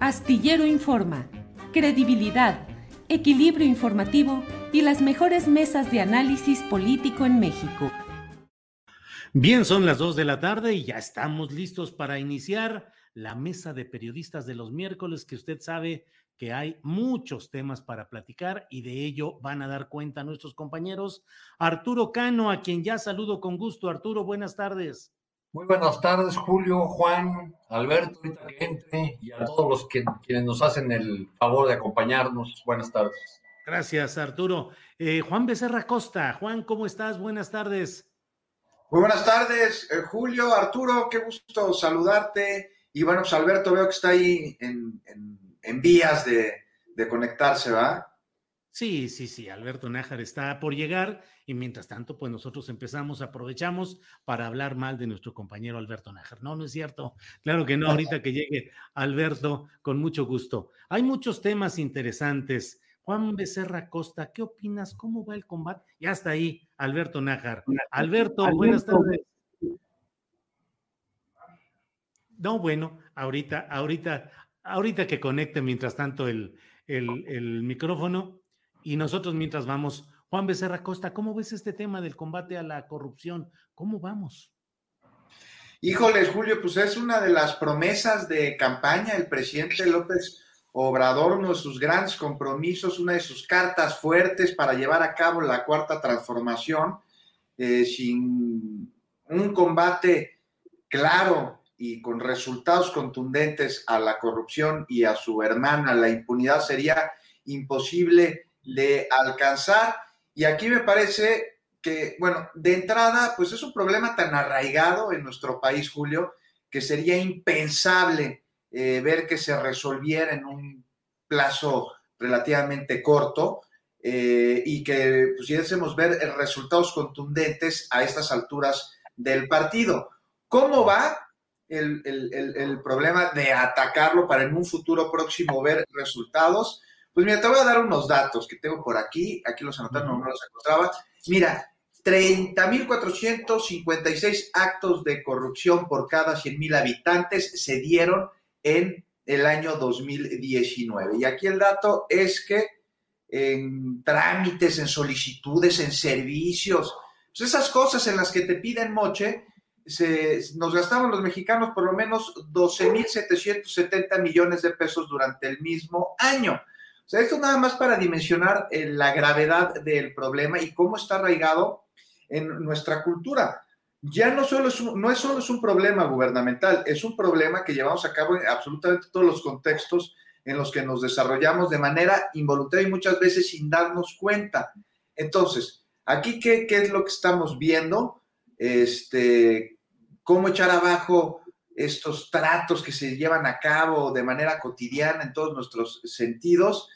Astillero Informa, credibilidad, equilibrio informativo y las mejores mesas de análisis político en México. Bien, son las 2 de la tarde y ya estamos listos para iniciar la mesa de periodistas de los miércoles, que usted sabe que hay muchos temas para platicar y de ello van a dar cuenta nuestros compañeros. Arturo Cano, a quien ya saludo con gusto. Arturo, buenas tardes. Muy buenas tardes, Julio, Juan, Alberto, gente y a todos los que quienes nos hacen el favor de acompañarnos. Buenas tardes. Gracias, Arturo. Eh, Juan Becerra Costa. Juan, ¿cómo estás? Buenas tardes. Muy buenas tardes, eh, Julio, Arturo, qué gusto saludarte. Y bueno, pues Alberto veo que está ahí en, vías de, de, conectarse, ¿va? Sí, sí, sí, Alberto Nájar está por llegar y mientras tanto, pues nosotros empezamos, aprovechamos para hablar mal de nuestro compañero Alberto Nájar. No, no es cierto. Claro que no, ahorita que llegue Alberto, con mucho gusto. Hay muchos temas interesantes. Juan Becerra Costa, ¿qué opinas? ¿Cómo va el combate? Ya está ahí, Alberto Nájar. Alberto, buenas tardes. No, bueno, ahorita, ahorita, ahorita que conecte mientras tanto el, el, micrófono y nosotros mientras vamos. Juan Becerra Costa, ¿cómo ves este tema del combate a la corrupción? ¿Cómo vamos? Híjoles, Julio, pues es una de las promesas de campaña. El presidente López Obrador, uno de sus grandes compromisos, una de sus cartas fuertes para llevar a cabo la cuarta transformación, eh, sin un combate claro y con resultados contundentes a la corrupción y a su hermana, la impunidad sería imposible de alcanzar. Y aquí me parece que, bueno, de entrada, pues es un problema tan arraigado en nuestro país, Julio, que sería impensable eh, ver que se resolviera en un plazo relativamente corto eh, y que pudiésemos ver resultados contundentes a estas alturas del partido. ¿Cómo va? el, problema de atacarlo para en un futuro próximo ver resultados. Pues mira, te voy a dar unos datos que tengo por aquí, aquí los anotaron, no los encontraba. Mira, 30.456 actos de corrupción por cada 100.000 habitantes se dieron en el año 2019. Y aquí el dato es que en trámites, en solicitudes, en servicios, pues esas cosas en las que te piden moche, se, nos gastaban los mexicanos por lo menos 12.770 millones de pesos durante el mismo año. O sea, esto nada más para dimensionar eh, la gravedad del problema y cómo está arraigado en nuestra cultura. Ya no, solo es no es solo es un problema gubernamental, es un problema que llevamos a cabo en absolutamente todos los contextos en los que nos desarrollamos de manera involuntaria y muchas veces sin darnos cuenta. Entonces, aquí, ¿qué, qué es lo que estamos viendo? Este, cómo echar abajo estos tratos que se llevan a cabo de manera cotidiana en todos nuestros sentidos,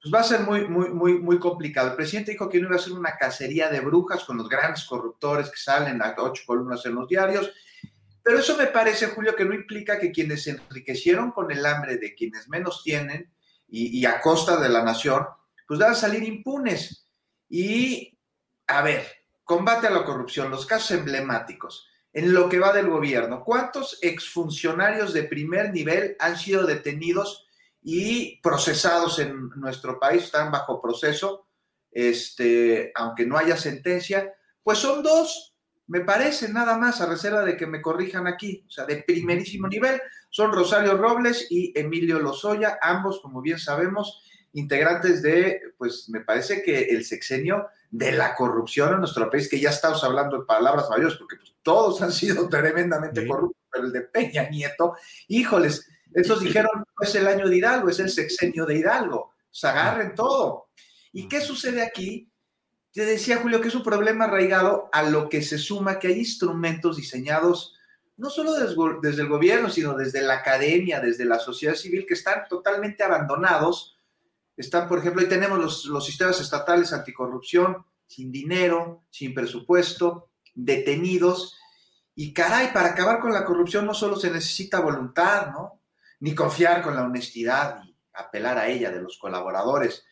pues va a ser muy, muy, muy, muy complicado. El presidente dijo que no iba a ser una cacería de brujas con los grandes corruptores que salen a ocho columnas en los diarios, pero eso me parece, Julio, que no implica que quienes se enriquecieron con el hambre de quienes menos tienen y, y a costa de la nación, pues van a salir impunes. Y, a ver, combate a la corrupción, los casos emblemáticos en lo que va del gobierno. ¿Cuántos exfuncionarios de primer nivel han sido detenidos y procesados en nuestro país? Están bajo proceso, este, aunque no haya sentencia. Pues son dos. me parece nada más, a reserva de que me corrijan aquí, o sea, de primerísimo nivel, son Rosario Robles y Emilio Lozoya, ambos, como bien sabemos, integrantes de, pues me parece que el sexenio de la corrupción en nuestro país, que ya estamos hablando de palabras mayores, porque pues, todos han sido tremendamente corruptos, pero el de Peña Nieto, híjoles, esos dijeron, no es el año de Hidalgo, es el sexenio de Hidalgo, se agarren todo. ¿Y qué sucede aquí? Te decía Julio que es un problema arraigado a lo que se suma que hay instrumentos diseñados no solo desde, el gobierno, sino desde la academia, desde la sociedad civil, que están totalmente abandonados. Están, por ejemplo, ahí tenemos los, los sistemas estatales anticorrupción, sin dinero, sin presupuesto, detenidos. Y caray, para acabar con la corrupción no solo se necesita voluntad, ¿no? Ni confiar con la honestidad y apelar a ella de los colaboradores,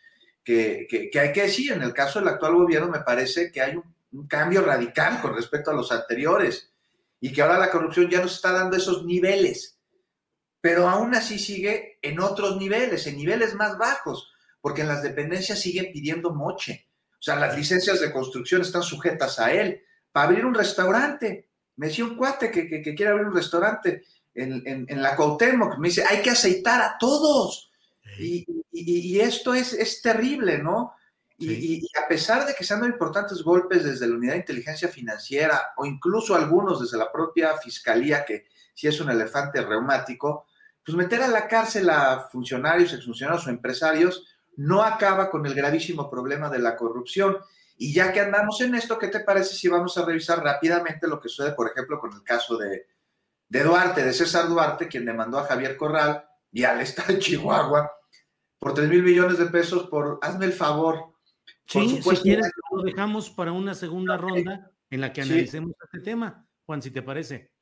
que, hay que decir, en el caso del actual gobierno me parece que hay un, cambio radical con respecto a los anteriores y que ahora la corrupción ya nos está dando esos niveles, pero aún así sigue en otros niveles, en niveles más bajos, porque en las dependencias siguen pidiendo moche. O sea, las licencias de construcción están sujetas a él. Para abrir un restaurante, me decía un cuate que, quiere abrir un restaurante en, en, la Cuauhtémoc, me dice, hay que aceitar a todos. Y, esto es, es, terrible, ¿no? Y, a pesar de que se han dado importantes golpes desde la Unidad de Inteligencia Financiera o incluso algunos desde la propia Fiscalía, que si es un elefante reumático, pues meter a la cárcel a funcionarios, exfuncionarios o empresarios no acaba con el gravísimo problema de la corrupción. Y ya que andamos en esto, ¿qué te parece si vamos a revisar rápidamente lo que sucede, por ejemplo, con el caso de, de Duarte, de César Duarte, quien demandó a Javier Corral y al Estado de Chihuahua por 3 mil millones de pesos por, hazme el favor. Sí, si quieres, lo dejamos para una segunda ronda en la que analicemos este tema, Juan, si te parece.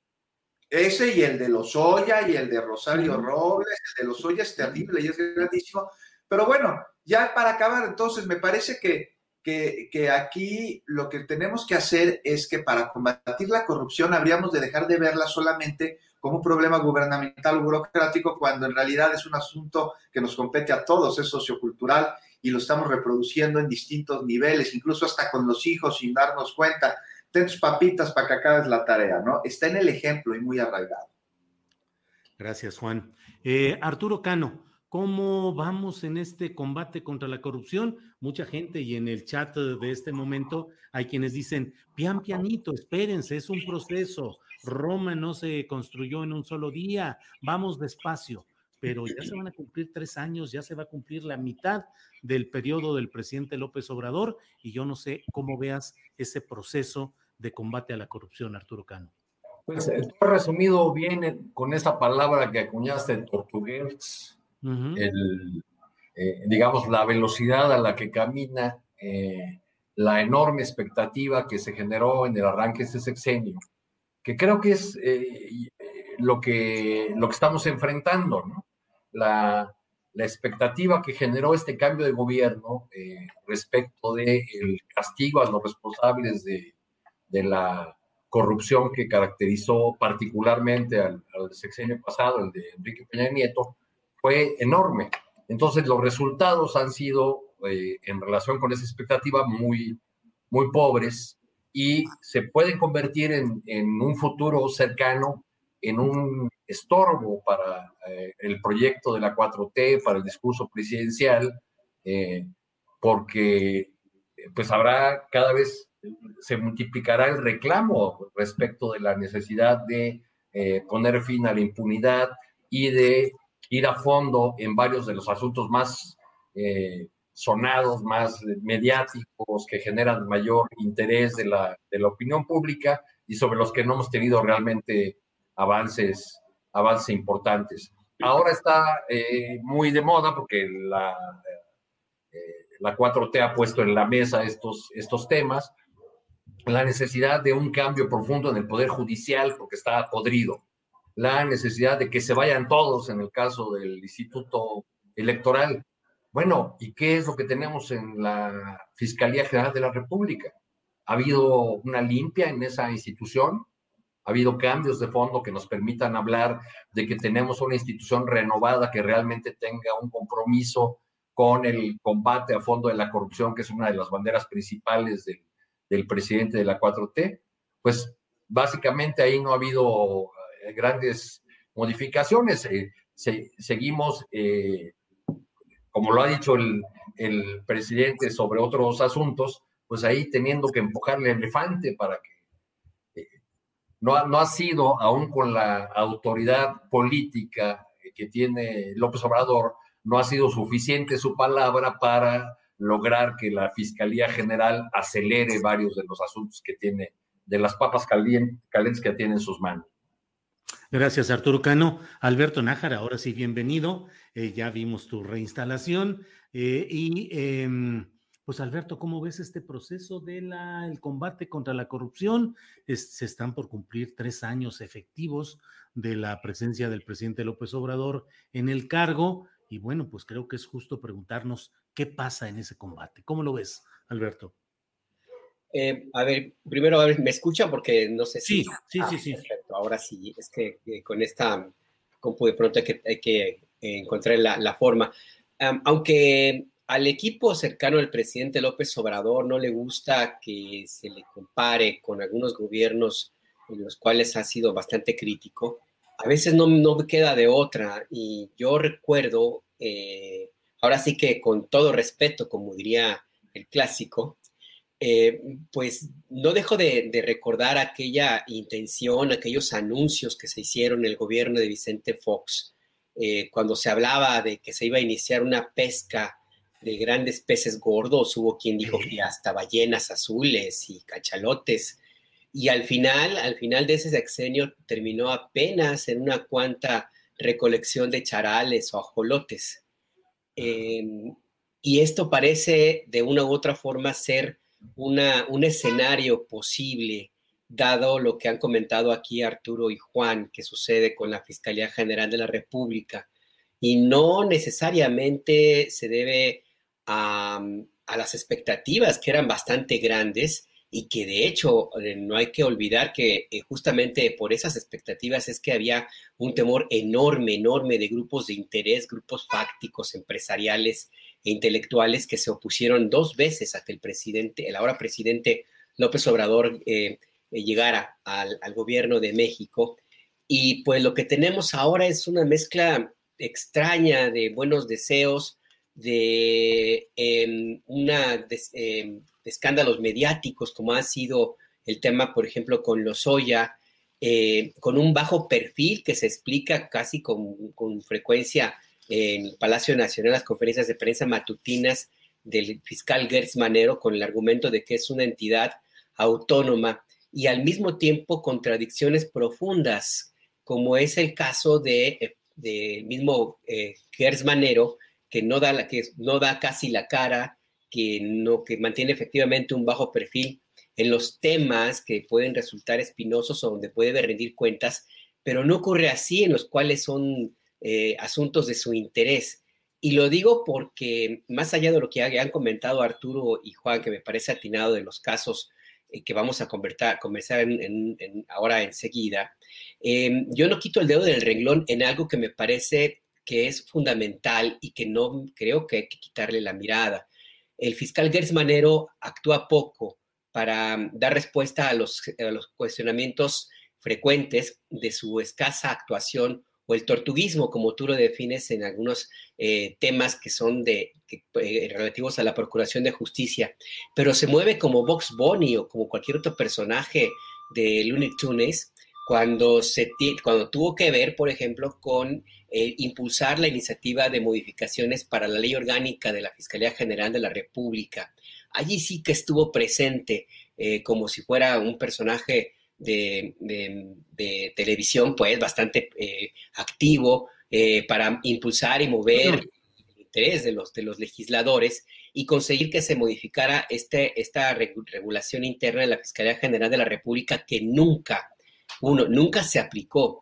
Ese y el de Lozoya y el de Rosario Robles, el de Lozoya es terrible y es grandísimo. Pero bueno, ya para acabar, entonces me parece que, que, aquí lo que tenemos que hacer es que para combatir la corrupción habríamos de dejar de verla solamente como un problema gubernamental o burocrático, cuando en realidad es un asunto que nos compete a todos, es sociocultural y lo estamos reproduciendo en distintos niveles, incluso hasta con los hijos sin darnos cuenta. Ten tus papitas para que acabes la tarea, ¿no? Está en el ejemplo y muy arraigado. Gracias, Juan. Eh, Arturo Cano, ¿cómo vamos en este combate contra la corrupción? Mucha gente y en el chat de este momento hay quienes dicen, pian pianito, espérense, es un proceso, Roma no se construyó en un solo día, vamos despacio, pero ya se van a cumplir tres años, ya se va a cumplir la mitad del periodo del presidente López Obrador y yo no sé cómo veas ese proceso de combate a la corrupción, Arturo Cano. Pues he resumido bien con esa palabra que acuñaste en portugués, eh, digamos, la velocidad a la que camina, eh, la enorme expectativa que se generó en el arranque de ese sexenio que creo que es eh, lo, que, lo que estamos enfrentando, ¿no? La, la expectativa que generó este cambio de gobierno eh, respecto del el castigo a los responsables de, de, la corrupción que caracterizó particularmente al, sexenio pasado, el de Enrique Peña Nieto, fue enorme. Entonces los resultados han sido, eh, en relación con esa expectativa, muy, muy pobres y se pueden convertir en, en un futuro cercano en un estorbo para eh, el proyecto de la 4T, para el discurso presidencial, eh, porque pues habrá cada vez, se multiplicará el reclamo respecto de la necesidad de poner fin a la impunidad y de ir a fondo en varios de los asuntos más sonados, más mediáticos, que generan mayor interés de la, de la opinión pública y sobre los que no hemos tenido realmente avances, avances importantes. Ahora está eh, muy de moda porque la, eh, la 4T ha puesto en la mesa estos, estos temas, la necesidad de un cambio profundo en el Poder Judicial porque está podrido, la necesidad de que se vayan todos en el caso del Instituto Electoral, bueno, ¿y qué es lo que tenemos en la Fiscalía General de la República? ¿Ha habido una limpia en esa institución? ¿Ha habido cambios de fondo que nos permitan hablar de que tenemos una institución renovada que realmente tenga un compromiso con el combate a fondo de la corrupción, que es una de las banderas principales del, presidente de la 4T? pues básicamente ahí no ha habido grandes modificaciones. seguimos, como lo ha dicho el, el presidente sobre otros asuntos, pues ahí teniendo que empujarle el elefante para que eh, no, no ha sido, aún con la autoridad política que tiene López Obrador, no ha sido suficiente su palabra para lograr que la Fiscalía General acelere varios de los asuntos que tiene, de las papas calientes que tiene en sus manos. Gracias, Arturo Cano. Alberto Nájara, ahora sí, bienvenido. Eh, ya vimos tu reinstalación. Eh, y em, pues Alberto, ¿cómo ves este proceso del combate contra la corrupción? se están por cumplir tres años efectivos de la presencia del presidente López Obrador en el cargo. Y bueno, pues creo que es justo preguntarnos qué pasa en ese combate. ¿Cómo lo ves, Alberto? Eh, a ver, primero, a ver, ¿me escucha? Porque no sé si... Sí, sí, sí, sí. Perfecto, ahora sí, es que eh, con esta compu de pronto hay que, hay que encontrar la, la forma aunque al equipo cercano del presidente López Obrador no le gusta que se le compare con algunos gobiernos en los cuales ha sido bastante crítico, a veces no, no queda de otra. Y yo recuerdo, eh, ahora sí que con todo respeto, como diría el clásico, eh, pues no dejo de, de, recordar aquella intención, aquellos anuncios que se hicieron en el gobierno de Vicente Fox eh, cuando se hablaba de que se iba a iniciar una pesca de grandes peces gordos, hubo quien dijo que hasta ballenas azules y cachalotes. Y al final, al final de ese sexenio terminó apenas en una cuanta recolección de charales o ajolotes. Em, y esto parece de una u otra forma ser una, un escenario posible dado lo que han comentado aquí Arturo y Juan, que sucede con la Fiscalía General de la República, y no necesariamente se debe a, las expectativas que eran bastante grandes y que de hecho eh, no hay que olvidar que eh, justamente por esas expectativas es que había un temor enorme, enorme de grupos de interés, grupos fácticos, empresariales e intelectuales que se opusieron dos veces a que el presidente, el ahora presidente López Obrador, eh, eh, llegara al, gobierno de México. Y pues lo que tenemos ahora es una mezcla extraña de buenos deseos, de, em, una, em, escándalos mediáticos, como ha sido el tema, por ejemplo, con Lozoya, eh, con un bajo perfil que se explica casi con, con, frecuencia en Palacio Nacional, las conferencias de prensa matutinas del fiscal Gertz Manero, con el argumento de que es una entidad autónoma y al mismo tiempo contradicciones profundas, como es el caso de, eh, mismo eh, Manero, que no, da la, que no da casi la cara, que, no, que mantiene efectivamente un bajo perfil en los temas que pueden resultar espinosos o donde puede rendir cuentas, pero no ocurre así en los cuales son eh, asuntos de su interés. Y lo digo porque, más allá de lo que han comentado Arturo y Juan, que me parece atinado de los casos eh, que vamos a conversar, conversar en, ahora enseguida, em, yo no quito el dedo del renglón en algo que me parece que es fundamental y que no creo que hay que quitarle la mirada. El fiscal Gers actúa poco para dar respuesta a los cuestionamientos frecuentes de su escasa actuación o el tortuguismo, como tú lo defines en algunos eh, temas que son de, eh, relativos a la Procuración de Justicia, pero se mueve como Vox Bunny o como cualquier otro personaje de Looney Tunes cuando, se, cuando tuvo que ver, por ejemplo, con eh, impulsar la iniciativa de modificaciones para la ley orgánica de la Fiscalía General de la República. Allí sí que estuvo presente como si fuera un personaje de, televisión, pues bastante eh, activo eh, para impulsar y mover el interés de los, de los legisladores y conseguir que se modificara este, esta regulación interna de la Fiscalía General de la República que nunca, uno, nunca se aplicó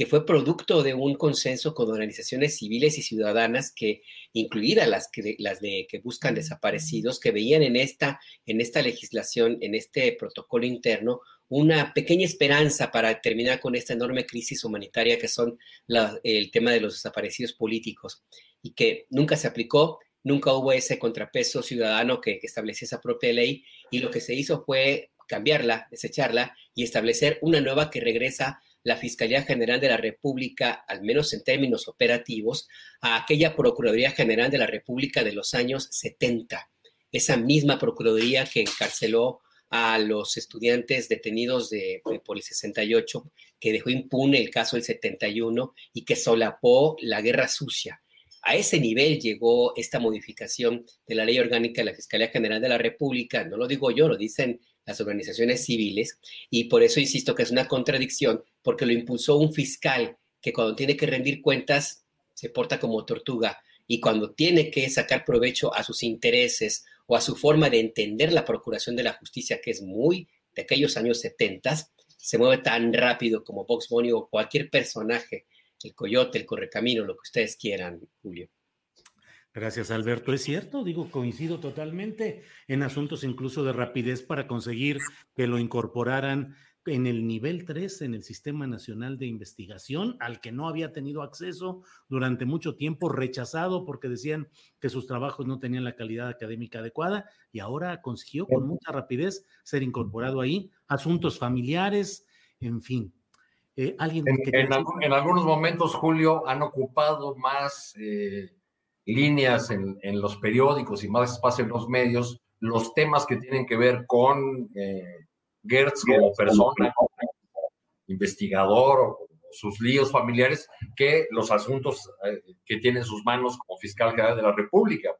que fue producto de un consenso con organizaciones civiles y ciudadanas que, incluidas las que, las de, que buscan desaparecidos, que veían en esta, en esta legislación, en este protocolo interno, una pequeña esperanza para terminar con esta enorme crisis humanitaria que son el tema de los desaparecidos políticos y que nunca se aplicó, nunca hubo ese contrapeso ciudadano que, establecía esa propia ley y lo que se hizo fue cambiarla, desecharla y establecer una nueva que regresa la Fiscalía General de la República, al menos en términos operativos, a aquella Procuraduría General de la República de los años 70. Esa misma Procuraduría que encarceló a los estudiantes detenidos de, por el 68, que dejó impune el caso del 71 y que solapó la guerra sucia. A ese nivel llegó esta modificación de la ley orgánica de la Fiscalía General de la República. No lo digo yo, lo dicen las organizaciones civiles. Y por eso insisto que es una contradicción, porque lo impulsó un fiscal que cuando tiene que rendir cuentas se porta como tortuga y cuando tiene que sacar provecho a sus intereses o a su forma de entender la procuración de la justicia, que es muy de aquellos años 70, se mueve tan rápido como Box Bunny o cualquier personaje, el coyote, el correcamino, lo que ustedes quieran, Julio. Gracias, Alberto. Es cierto, digo, coincido totalmente en asuntos incluso de rapidez para conseguir que lo incorporaran en el nivel 3 en el Sistema Nacional de Investigación, al que no había tenido acceso durante mucho tiempo, rechazado porque decían que sus trabajos no tenían la calidad académica adecuada y ahora consiguió con mucha rapidez ser incorporado ahí. Asuntos familiares, en fin. Eh, ¿alguien en, algunos momentos, Julio, han ocupado más eh, líneas en, los periódicos y más espacio en los medios los temas que tienen que ver con... Eh, Gertz como persona, investigador o sus líos familiares que los asuntos eh, que tiene en sus manos como fiscal general de la República,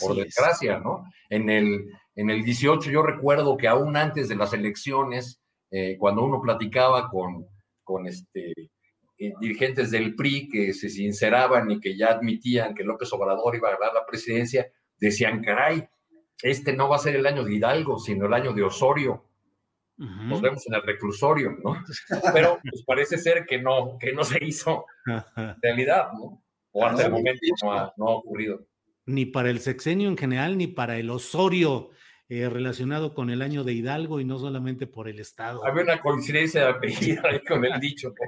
por, desgracia, ¿no? En el, en el 18 yo recuerdo que aún antes de las elecciones, eh, cuando uno platicaba con, con este, eh, dirigentes del PRI que se sinceraban y que ya admitían que López Obrador iba a ganar la presidencia, decían, caray, este no va a ser el año de Hidalgo, sino el año de Osorio nos vemos en el reclusorio, ¿no? Pero pues parece ser que no, que no se hizo realidad, ¿no? O hasta el momento no ha, ocurrido. Ni para el sexenio en general, ni para el Osorio eh, relacionado con el año de Hidalgo y no solamente por el Estado. Había una coincidencia de apellido ahí con el dicho.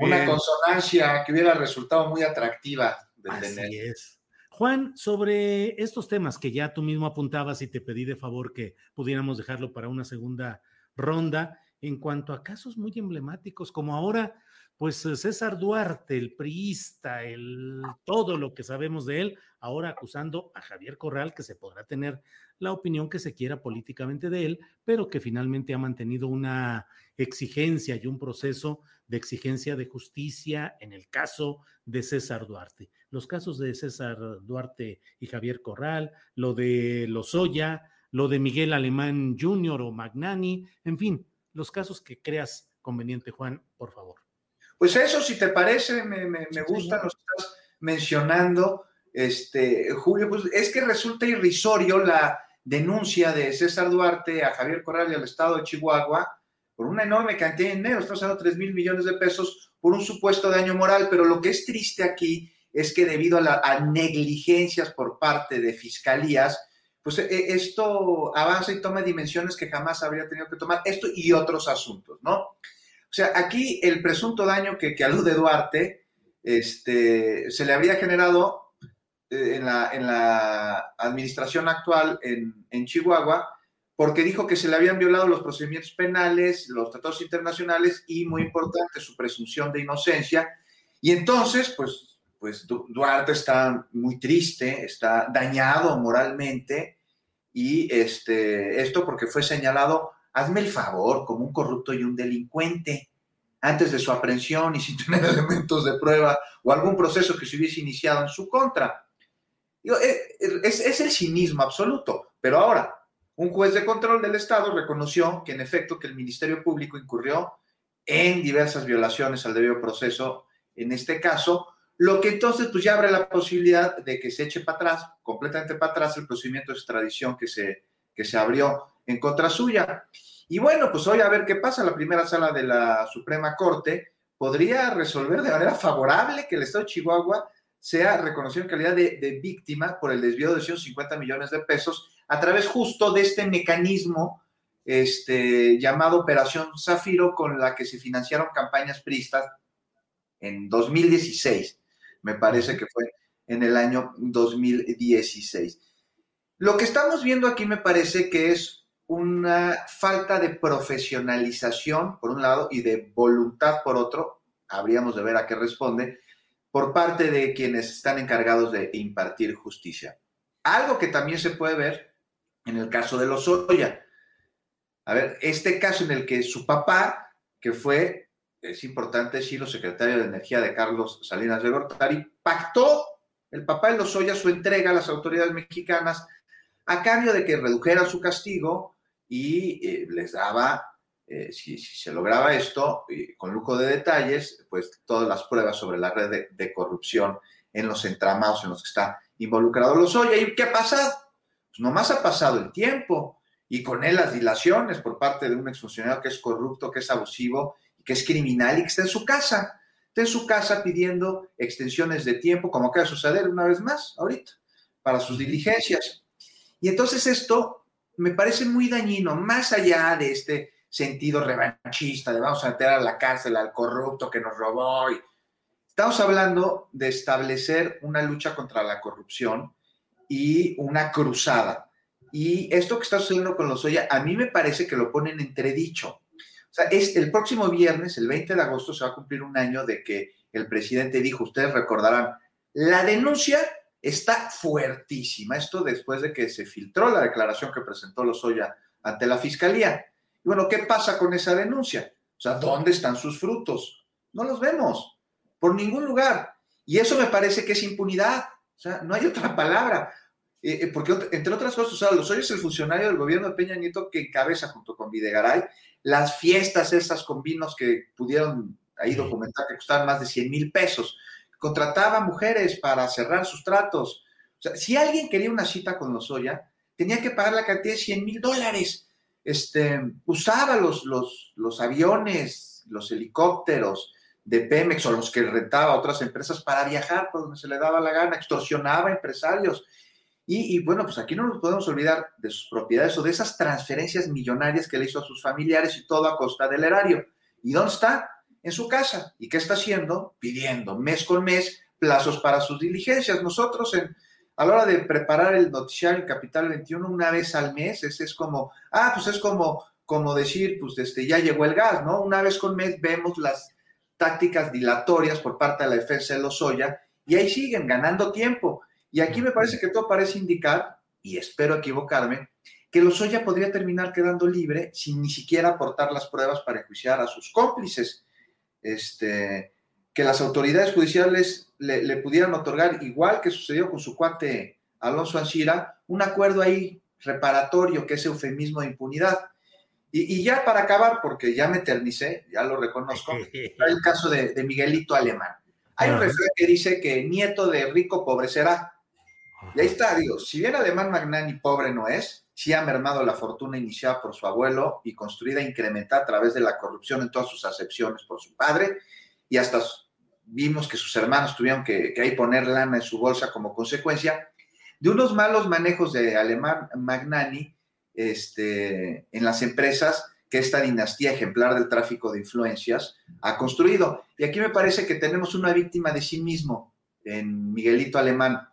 Una consonancia que hubiera resultado muy atractiva de Así es. Juan, sobre estos temas que ya tú mismo apuntabas y te pedí de favor que pudiéramos dejarlo para una segunda ronda, en cuanto a casos muy emblemáticos, como ahora, pues César Duarte, el priista, el todo lo que sabemos de él, ahora acusando a Javier Corral, que se podrá tener la opinión que se quiera políticamente de él, pero que finalmente ha mantenido una exigencia y un proceso de exigencia de justicia en el caso de César Duarte. Los casos de César Duarte y Javier Corral, lo de Lozoya, lo de Miguel Alemán Jr. o Magnani, en fin, los casos que creas conveniente, Juan, por favor. Pues eso, si te parece, me, me, me gusta, lo estás mencionando, este, Julio, pues es que resulta irrisorio la denuncia de César Duarte a Javier Corral y al Estado de Chihuahua por una enorme cantidad de dinero, estamos hablando de 3 mil millones de pesos por un supuesto daño moral, pero lo que es triste aquí es que debido a, la, negligencias por parte de fiscalías, pues e, esto avanza y toma dimensiones que jamás habría tenido que tomar, esto y otros asuntos, ¿no? O sea, aquí el presunto daño que, alude Duarte, este, se le habría generado eh, en, la, en, la, administración actual en, en Chihuahua, porque dijo que se le habían violado los procedimientos penales, los tratados internacionales y, muy importante, su presunción de inocencia. Y entonces, pues pues Duarte está muy triste, está dañado moralmente y este, esto porque fue señalado, hazme el favor, como un corrupto y un delincuente antes de su aprehensión y sin tener elementos de prueba o algún proceso que se hubiese iniciado en su contra. Eh, es, es el cinismo absoluto, pero ahora, un juez de control del Estado reconoció que en efecto que el Ministerio Público incurrió en diversas violaciones al debido proceso, en este caso, lo que entonces pues ya abre la posibilidad de que se eche para atrás, completamente para atrás, el procedimiento de extradición que se, que se abrió en contra suya. Y bueno, pues hoy a ver qué pasa. La primera sala de la Suprema Corte podría resolver de manera favorable que el Estado de Chihuahua sea reconocido en calidad de, víctima por el desvío de 150 millones de pesos a través justo de este mecanismo este, llamado Operación Zafiro, con la que se financiaron campañas pristas en 2016 me parece que fue en el año 2016. Lo que estamos viendo aquí me parece que es una falta de profesionalización, por un lado, y de voluntad, por otro, habríamos de ver a qué responde, por parte de quienes están encargados de impartir justicia. Algo que también se puede ver en el caso de los Lozoya. A ver, este caso en el que su papá, que fue, es importante decirlo, secretario de Energía de Carlos Salinas de Gortari, pactó el papá de Lozoya su entrega a las autoridades mexicanas a cambio de que redujeran su castigo y eh, les daba, eh, si, se lograba esto, con lujo de detalles, pues todas las pruebas sobre la red de, corrupción en los entramados en los que está involucrado Lozoya. ¿Y qué ha pasado? Pues nomás ha pasado el tiempo y con él las dilaciones por parte de un exfuncionario que es corrupto, que es abusivo, que es criminal y que está en su casa. Está en su casa pidiendo extensiones de tiempo, como acaba de suceder una vez más ahorita, para sus diligencias. Y entonces esto me parece muy dañino, más allá de este sentido revanchista, de vamos a meter a la cárcel al corrupto que nos robó. estamos hablando de establecer una lucha contra la corrupción y una cruzada. Y esto que está sucediendo con los Oya, a mí me parece que lo ponen entredicho. O sea, el próximo viernes, el 20 de agosto, se va a cumplir un año de que el presidente dijo, ustedes recordarán, la denuncia está fuertísima. Esto después de que se filtró la declaración que presentó Lozoya ante la fiscalía. Y bueno, ¿qué pasa con esa denuncia? O sea, ¿dónde están sus frutos? No los vemos, por ningún lugar. Y eso me parece que es impunidad. O sea, no hay otra palabra. Eh, porque, entre otras cosas, sea, Lozoya es el funcionario del gobierno de Peña Nieto que encabeza junto con Videgaray las fiestas esas con vinos que pudieron ahí documentar que costaban más de 100 mil pesos contrataba mujeres para cerrar sus tratos. O sea, si alguien quería una cita con Lozoya, tenía que pagar la cantidad de 100 mil dólares. Este, usaba los, los, los aviones, los helicópteros de Pemex o los que rentaba a otras empresas para viajar por donde se le daba la gana, extorsionaba a empresarios. Y, bueno, pues aquí no nos podemos olvidar de sus propiedades o de esas transferencias millonarias que le hizo a sus familiares y todo a costa del erario. ¿Y dónde está? en su casa. ¿Y qué está haciendo? Pidiendo mes con mes plazos para sus diligencias. Nosotros en, a la hora de preparar el noticiario Capital 21 una vez al mes, es, es como, ah, pues es como, como decir, pues este, ya llegó el gas, ¿no? Una vez con mes vemos las tácticas dilatorias por parte de la defensa de Lozoya y ahí siguen ganando tiempo. Y aquí me parece que todo parece indicar, y espero equivocarme, que Lozoya podría terminar quedando libre sin ni siquiera aportar las pruebas para enjuiciar a sus cómplices este, que las autoridades judiciales le, pudieran otorgar, igual que sucedió con su cuate Alonso Anchira, un acuerdo ahí reparatorio, que es eufemismo de impunidad. Y, ya para acabar, porque ya me eternicé, ya lo reconozco, el caso de, Miguelito Alemán. Hay un refrán que dice que nieto de rico pobre será. Y ahí está, digo, si bien Alemán Magnani pobre no es, sí ha mermado la fortuna iniciada por su abuelo y construida e incrementada a través de la corrupción en todas sus acepciones por su padre, y hasta vimos que sus hermanos tuvieron que, ahí poner lana en su bolsa como consecuencia de unos malos manejos de Alemán Magnani este, en las empresas que esta dinastía ejemplar del tráfico de influencias ha construido. Y aquí me parece que tenemos una víctima de sí mismo en Miguelito Alemán.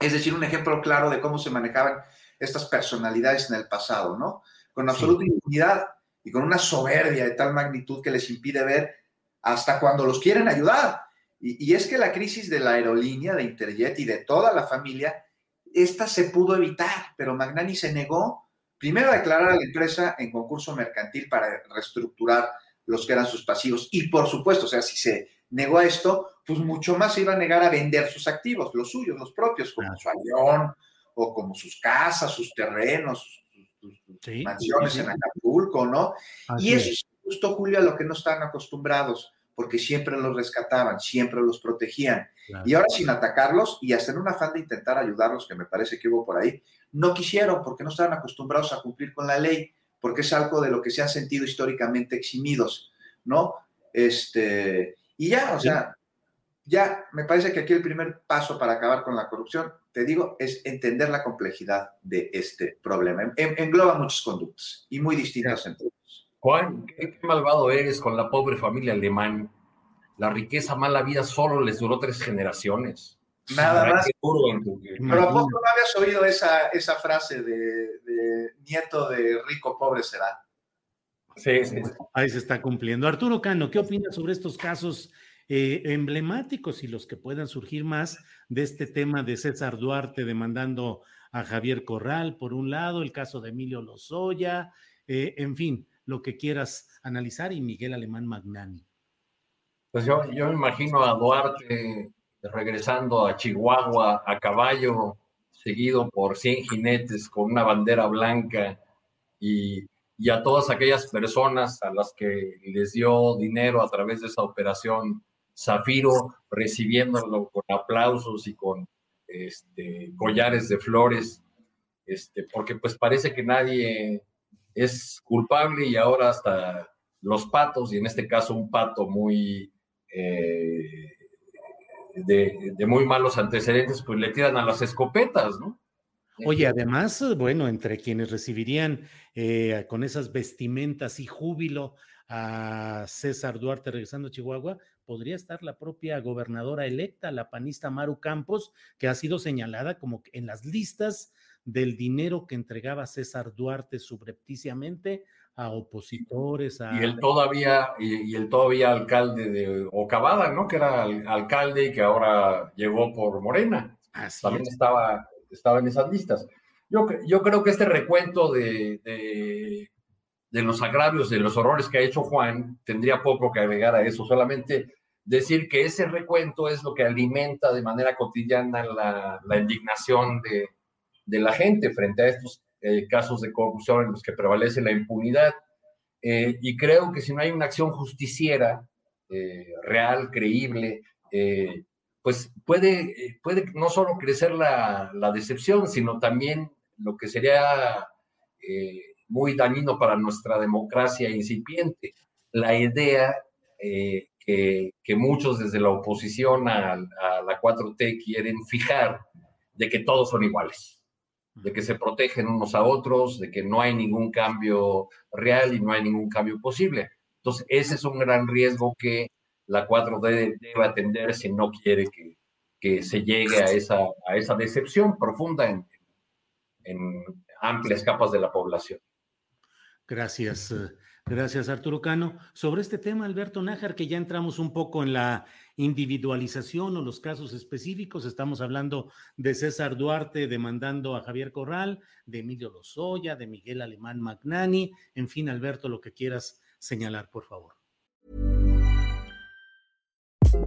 Es decir, un ejemplo claro de cómo se manejaban estas personalidades en el pasado, ¿no? Con absoluta impunidad y con una soberbia de tal magnitud que les impide ver hasta cuando los quieren ayudar. Y, es que la crisis de la aerolínea, de Interjet y de toda la familia, esta se pudo evitar, pero Magnani se negó primero a declarar a la empresa en concurso mercantil para reestructurar los que eran sus pasivos. Y por supuesto, o sea, si se negó esto, pues mucho más se iba a negar a vender sus activos, los suyos, los propios, como su avión, o como sus casas, sus terrenos, sus, mansiones en Acapulco, ¿no? y eso es justo, Julio, a lo que no estaban acostumbrados, porque siempre los rescataban, siempre los protegían. Y ahora sin atacarlos y en un afán de intentar ayudarlos, que me parece que hubo por ahí, no quisieron porque no estaban acostumbrados a cumplir con la ley, porque es algo de lo que se han sentido históricamente eximidos, ¿no? Este, y ya, o sea, ya me parece que aquí el primer paso para acabar con la corrupción, te digo, es entender la complejidad de este problema. engloba muchas conductas y muy distintas entre ellos. Juan, qué, malvado eres con la pobre familia alemán. La riqueza, mala vida solo les duró tres generaciones. Nada más. Pero ¿a poco no habías oído esa, esa frase de, nieto de rico, pobre será? Sí, sí. Ahí se está cumpliendo. Arturo Cano, ¿qué opinas sobre estos casos eh, emblemáticos y los que puedan surgir más de este tema de César Duarte demandando a Javier Corral, por un lado, el caso de Emilio Lozoya, eh, en fin, lo que quieras analizar, y Miguel Alemán Magnani. Pues yo, yo me imagino a Duarte regresando a Chihuahua a caballo, seguido por 100 jinetes con una bandera blanca y, y, a todas aquellas personas a las que les dio dinero a través de esa operación Zafiro, recibiéndolo con aplausos y con este, collares de flores, este, porque pues parece que nadie es culpable y ahora hasta los patos, y en este caso un pato muy eh, de, muy malos antecedentes, pues le tiran a las escopetas, ¿no? Oye, además, bueno, entre quienes recibirían eh, con esas vestimentas y júbilo a César Duarte regresando a Chihuahua, podría estar la propia gobernadora electa, la panista Maru Campos, que ha sido señalada como en las listas del dinero que entregaba César Duarte subrepticiamente a opositores. A... Y él todavía, y, el todavía alcalde de Ocabada, ¿no? Que era alcalde y que ahora llegó por Morena. También estaba, estaba en esas listas. Yo, yo creo que este recuento de, de, los agravios, de los horrores que ha hecho Juan, tendría poco que agregar a eso, solamente decir que ese recuento es lo que alimenta de manera cotidiana la, la indignación de, de la gente frente a estos eh, casos de corrupción en los que prevalece la impunidad. Eh, y creo que si no hay una acción justiciera, eh, real, creíble, pues puede, puede no solo crecer la, decepción, sino también lo que sería muy dañino para nuestra democracia incipiente, la idea que, que, muchos desde la oposición a, a la 4T quieren fijar de que todos son iguales de que se protegen unos a otros, de que no hay ningún cambio real y no hay ningún cambio posible. Entonces, ese es un gran riesgo que la 4D debe atender si no quiere que, que se llegue a esa, a esa decepción profunda en, en amplias capas de la población. Gracias. Eh, gracias, Arturo Cano. Sobre este tema, Alberto Nájar, que ya entramos un poco en la individualización o los casos específicos. Estamos hablando de César Duarte demandando a Javier Corral, de Emilio Lozoya, de Miguel Alemán Magnani. En fin, Alberto, lo que quieras señalar, por favor.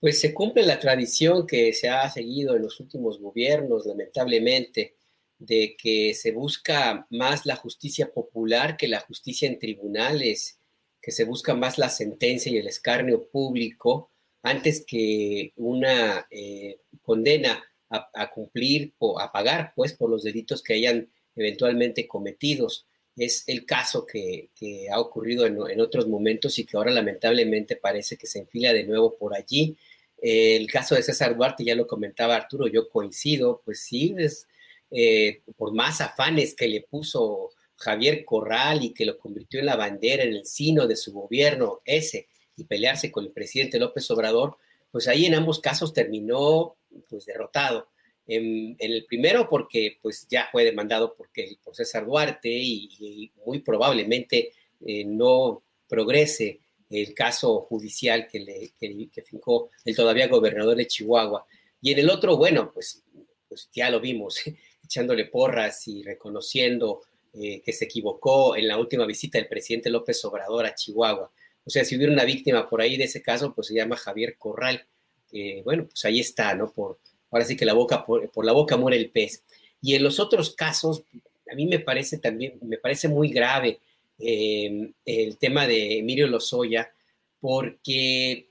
Pues se cumple la tradición que se ha seguido en los últimos gobiernos, lamentablemente de que se busca más la justicia popular que la justicia en tribunales, que se busca más la sentencia y el escarnio público antes que una eh, condena a, cumplir o a pagar, pues, por los delitos que hayan eventualmente cometidos. Es el caso que, ha ocurrido en, otros momentos y que ahora lamentablemente parece que se enfila de nuevo por allí. el caso de César Duarte, ya lo comentaba Arturo, yo coincido, pues sí, es, eh, por más afanes que le puso Javier Corral y que lo convirtió en la bandera en el sino de su gobierno ese y pelearse con el presidente López Obrador, pues ahí en ambos casos terminó pues derrotado. En, el primero porque pues ya fue demandado porque, por César Duarte y, muy probablemente eh, no progrese el caso judicial que, le, que, fincó el todavía gobernador de Chihuahua Y en el otro, bueno, pues, pues ya lo vimos, echándole porras y reconociendo eh, que se equivocó en la última visita del presidente López Obrador a Chihuahua. O sea, si hubiera una víctima por ahí de ese caso, pues se llama Javier Corral. que bueno, pues ahí está, ¿no? Por, ahora sí que la boca, por, la boca muere el pez. Y en los otros casos, a mí me parece también, me parece muy grave eh, el tema de Emilio Lozoya, porque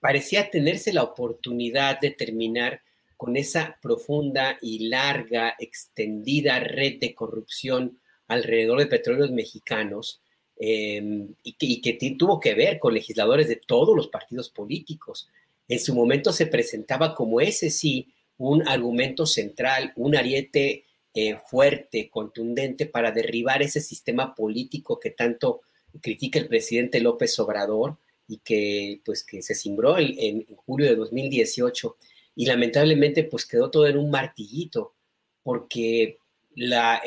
parecía tenerse la oportunidad de terminar con esa profunda y larga, extendida red de corrupción alrededor de petróleos mexicanos em, y, que, tuvo que ver con legisladores de todos los partidos políticos. En su momento se presentaba como ese sí un argumento central, un ariete eh, fuerte, contundente para derribar ese sistema político que tanto critica el presidente López Obrador y que pues que se cimbró en, julio de 2018 y lamentablemente pues quedó todo en un martillito porque la,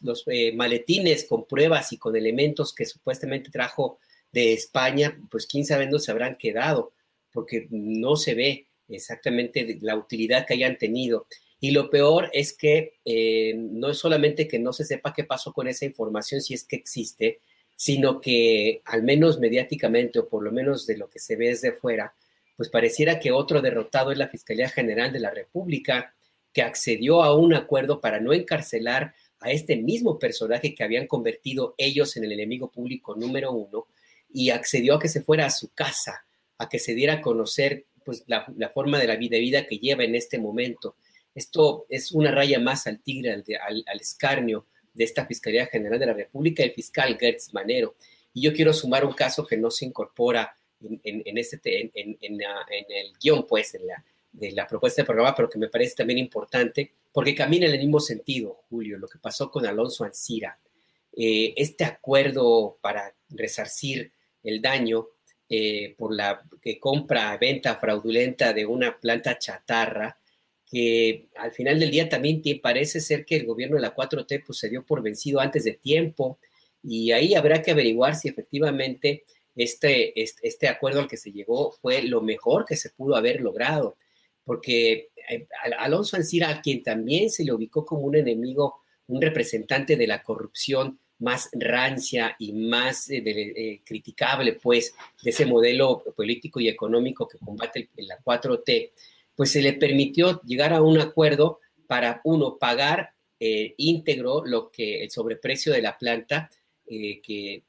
los eh, maletines con pruebas y con elementos que supuestamente trajo de España pues quién sabe dónde se habrán quedado porque no se ve exactamente la utilidad que hayan tenido. Y lo peor es que eh, no es solamente que no se sepa qué pasó con esa información, si es que existe, sino que al menos mediáticamente o por lo menos de lo que se ve desde fuera, pues pareciera que otro derrotado es la Fiscalía General de la República, que accedió a un acuerdo para no encarcelar a este mismo personaje que habían convertido ellos en el enemigo público número uno y accedió a que se fuera a su casa, a que se diera a conocer pues, la, forma de la vida, que lleva en este momento. Esto es una raya más al tigre, al, al escarnio de esta Fiscalía General de la República, el fiscal Gertz Manero. Y yo quiero sumar un caso que no se incorpora en, en, este, en, en el guion, pues, en la, de la propuesta de programa, pero que me parece también importante, porque camina en el mismo sentido, Julio, lo que pasó con Alonso Ancira. Eh, este acuerdo para resarcir el daño eh, por la compra, venta fraudulenta de una planta chatarra, que al final del día también parece ser que el gobierno de la 4T pues, se dio por vencido antes de tiempo y ahí habrá que averiguar si efectivamente este, este, este, acuerdo al que se llegó fue lo mejor que se pudo haber logrado, porque eh, Alonso Ancira, a quien también se le ubicó como un enemigo, un representante de la corrupción más rancia y más eh, eh, criticable, pues, de ese modelo político y económico que combate la 4T, pues se le permitió llegar a un acuerdo para, uno, pagar eh, íntegro lo que el sobreprecio de la planta eh, que,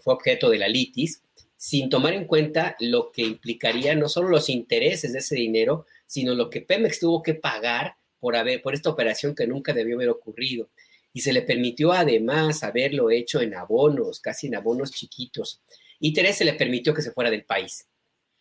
fue objeto de la litis, sin tomar en cuenta lo que implicaría no solo los intereses de ese dinero, sino lo que Pemex tuvo que pagar por, haber, por esta operación que nunca debió haber ocurrido. Y se le permitió además haberlo hecho en abonos, casi en abonos chiquitos. Y Teresa se le permitió que se fuera del país.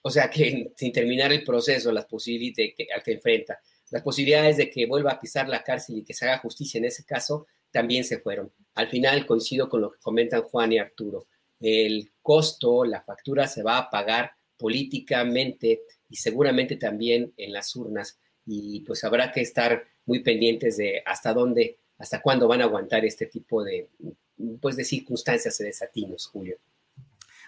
O sea que sin terminar el proceso, las posibilidades al que enfrenta, las posibilidades de que vuelva a pisar la cárcel y que se haga justicia en ese caso, también se fueron. Al final coincido con lo que comentan Juan y Arturo. El costo, la factura se va a pagar políticamente y seguramente también en las urnas. Y pues habrá que estar muy pendientes de hasta dónde, hasta cuándo van a aguantar este tipo de, pues, de circunstancias y desatinos, Julio.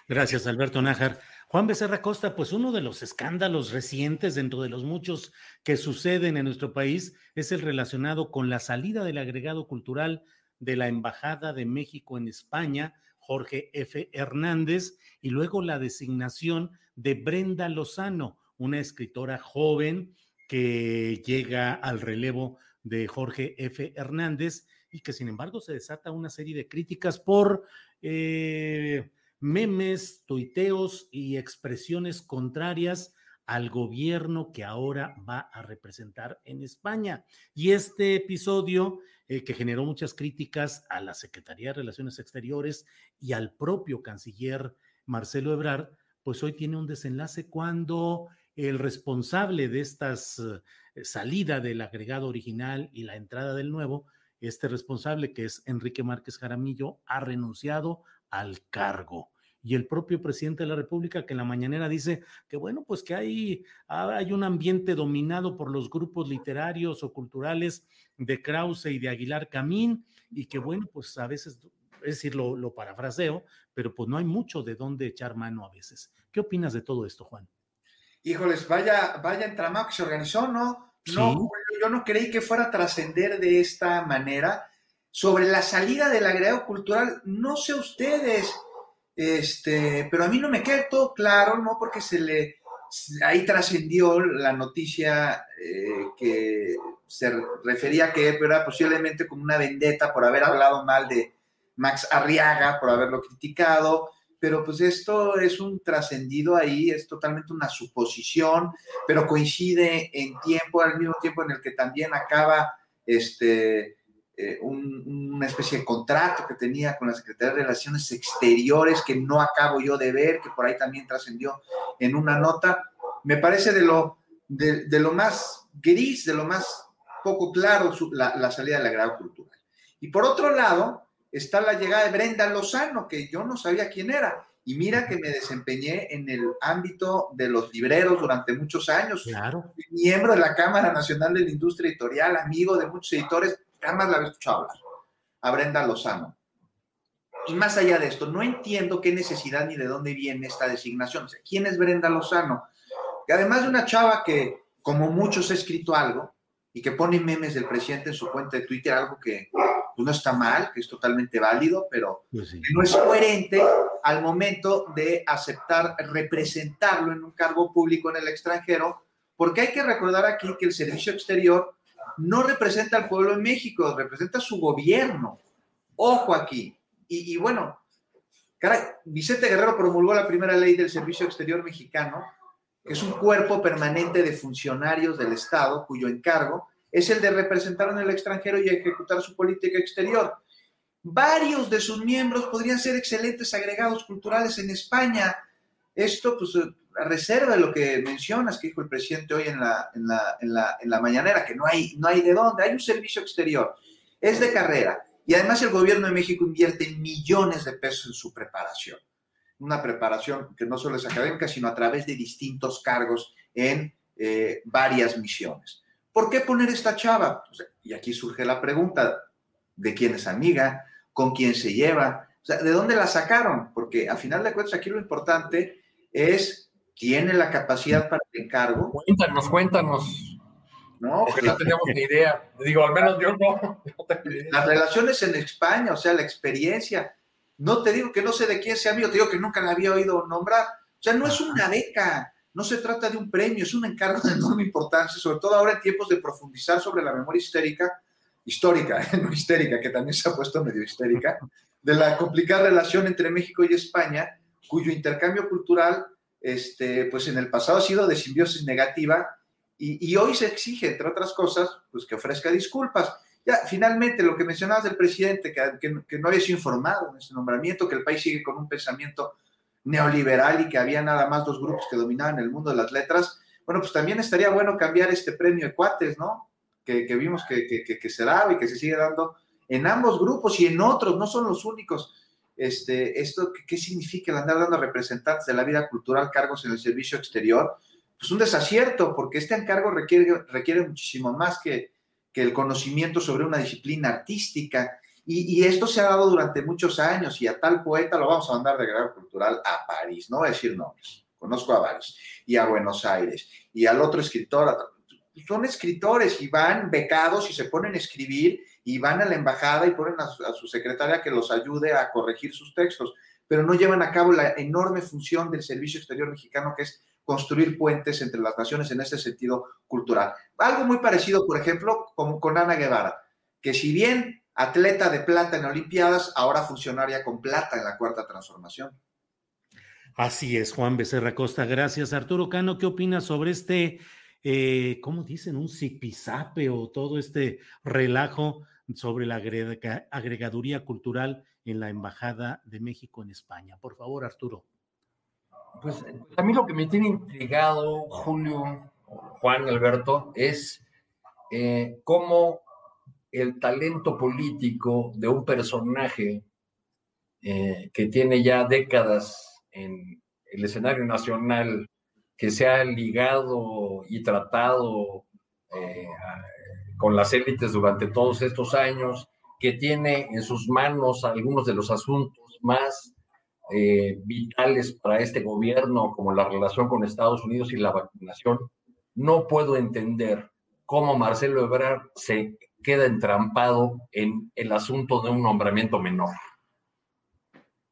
Gracias, Alberto Nájar. Juan Becerra Costa, pues uno de los escándalos recientes dentro de los muchos que suceden en nuestro país es el relacionado con la salida del agregado cultural de la Embajada de México en España, Jorge F. Hernández, y luego la designación de Brenda Lozano, una escritora joven que llega al relevo de Jorge F. Hernández y que sin embargo se desata una serie de críticas por... Eh, memes, tuiteos y expresiones contrarias al gobierno que ahora va a representar en España. Y este episodio, eh, que generó muchas críticas a la Secretaría de Relaciones Exteriores y al propio canciller Marcelo Ebrard, pues hoy tiene un desenlace cuando el responsable de esta eh, salida del agregado original y la entrada del nuevo, este responsable que es Enrique Márquez Jaramillo, ha renunciado al cargo y el propio presidente de la República que en la mañanera dice que bueno, pues que hay, hay un ambiente dominado por los grupos literarios o culturales de Krause y de Aguilar Camín y que bueno, pues a veces, es decir, lo, lo parafraseo, pero pues no hay mucho de dónde echar mano a veces. ¿Qué opinas de todo esto, Juan? Híjoles, vaya, vaya entramado que se organizó, ¿no? No, yo no creí que fuera a trascender de esta manera. Sobre la salida del agregado cultural, no sé ustedes, este, pero a mí no me queda todo claro, ¿no? Porque se le, ahí trascendió la noticia eh, que se refería a que era posiblemente como una vendetta por haber hablado mal de Max Arriaga, por haberlo criticado, pero pues esto es un trascendido ahí, es totalmente una suposición, pero coincide en tiempo, al mismo tiempo en el que también acaba este, eh, una especie de contrato que tenía con la Secretaría de Relaciones Exteriores que no acabo yo de ver, que por ahí también trascendió en una nota. Me parece de lo, de, lo más gris, de lo más poco claro la, la salida del agrado cultural. Y por otro lado, está la llegada de Brenda Lozano, que yo no sabía quién era. Y mira que me desempeñé en el ámbito de los libreros durante muchos años. Claro. Miembro de la Cámara Nacional de la Industria Editorial, amigo de muchos editores, jamás la había escuchado hablar. A Brenda Lozano. Y más allá de esto, no entiendo qué necesidad ni de dónde viene esta designación. ¿Quién es Brenda Lozano? Que además de una chava que, como muchos, ha escrito algo y que pone memes del presidente en su cuenta de Twitter, algo que pues no está mal, que es totalmente válido, pero pues no es coherente al momento de aceptar representarlo en un cargo público en el extranjero, porque hay que recordar aquí que el servicio exterior no representa al pueblo de México, representa a su gobierno. Ojo aquí. Y, bueno, Vicente Guerrero promulgó la primera ley del servicio exterior mexicano, que es un cuerpo permanente de funcionarios del Estado cuyo encargo es el de representar en el extranjero y ejecutar su política exterior. Varios de sus miembros podrían ser excelentes agregados culturales en España. Esto, pues, reserva lo que mencionas, que dijo el presidente hoy en la, en la, en la, en la mañanera, que no hay, no hay de dónde, hay un servicio exterior, es de carrera. Y además el gobierno de México invierte millones de pesos en su preparación. Una preparación que no solo es académica, sino a través de distintos cargos en eh, varias misiones. ¿Por qué poner esta chava? y aquí surge la pregunta, ¿de quién es amiga? ¿Con quién se lleva? O sea, ¿de dónde la sacaron? Porque a final de cuentas aquí lo importante es, ¿tiene la capacidad para el encargo? Cuéntanos, cuéntanos. No, porque no tenemos ni idea. Digo, al menos yo no. Las relaciones en España, o sea, la experiencia. No te digo que no sé de quién sea amigo, te digo que nunca la había oído nombrar. O sea, no es una beca, no se trata de un premio, es un encargo de enorme importancia, sobre todo ahora en tiempos de profundizar sobre la memoria histérica, histórica, no histérica, que también se ha puesto medio histérica, de la complicada relación entre México y España, cuyo intercambio cultural, este, pues en el pasado ha sido de simbiosis negativa y, hoy se exige, entre otras cosas, pues que ofrezca disculpas. Ya, finalmente, lo que mencionabas del presidente, que, que no había sido informado en ese nombramiento, que el país sigue con un pensamiento neoliberal y que había nada más dos grupos que dominaban el mundo de las letras, bueno, pues también estaría bueno cambiar este premio de cuates, ¿no? Que, vimos que, que, se daba y que se sigue dando en ambos grupos y en otros, no son los únicos. Este, esto, ¿qué, significa el andar dando representantes de la vida cultural cargos en el servicio exterior? Pues un desacierto, porque este encargo requiere, requiere muchísimo más que, que el conocimiento sobre una disciplina artística y, esto se ha dado durante muchos años y a tal poeta lo vamos a mandar de grado cultural a París, no voy a decir nombres, conozco a varios, y a Buenos Aires, y al otro escritor, son escritores y van becados y se ponen a escribir y van a la embajada y ponen a su, secretaria que los ayude a corregir sus textos, pero no llevan a cabo la enorme función del Servicio Exterior Mexicano que es construir puentes entre las naciones en ese sentido cultural. Algo muy parecido, por ejemplo, con, con Ana Guevara, que si bien atleta de plata en Olimpiadas, ahora funcionaria con plata en la cuarta transformación. Así es, Juan Becerra Costa. Gracias. Arturo Cano, ¿qué opinas sobre este, eh, ¿cómo dicen? Un zipizape o todo este relajo sobre la agregaduría cultural en la Embajada de México en España? Por favor, Arturo. Pues, pues a mí lo que me tiene intrigado, Julio, Juan Alberto, es eh, cómo el talento político de un personaje eh, que tiene ya décadas en el escenario nacional, que se ha ligado y tratado eh, con las élites durante todos estos años, que tiene en sus manos algunos de los asuntos más eh, vitales para este gobierno, como la relación con Estados Unidos y la vacunación, no puedo entender cómo Marcelo Ebrard se queda entrampado en el asunto de un nombramiento menor.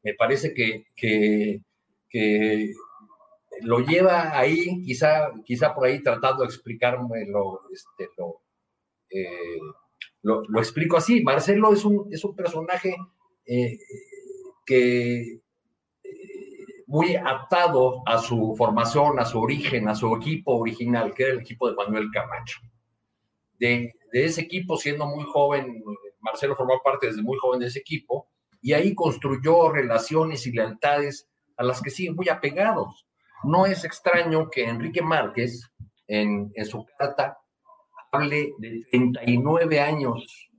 Me parece que, que, lo lleva ahí, quizá, quizá por ahí tratando de explicármelo, este, eh, lo, lo, explico así. Marcelo es un, es un personaje eh, que eh, muy atado a su formación, a su origen, a su equipo original, que era el equipo de Manuel Camacho. De, de ese equipo, siendo muy joven, Marcelo formó parte desde muy joven de ese equipo, y ahí construyó relaciones y lealtades a las que siguen muy apegados. No es extraño que Enrique Márquez, en, en su carta, hable de 39 años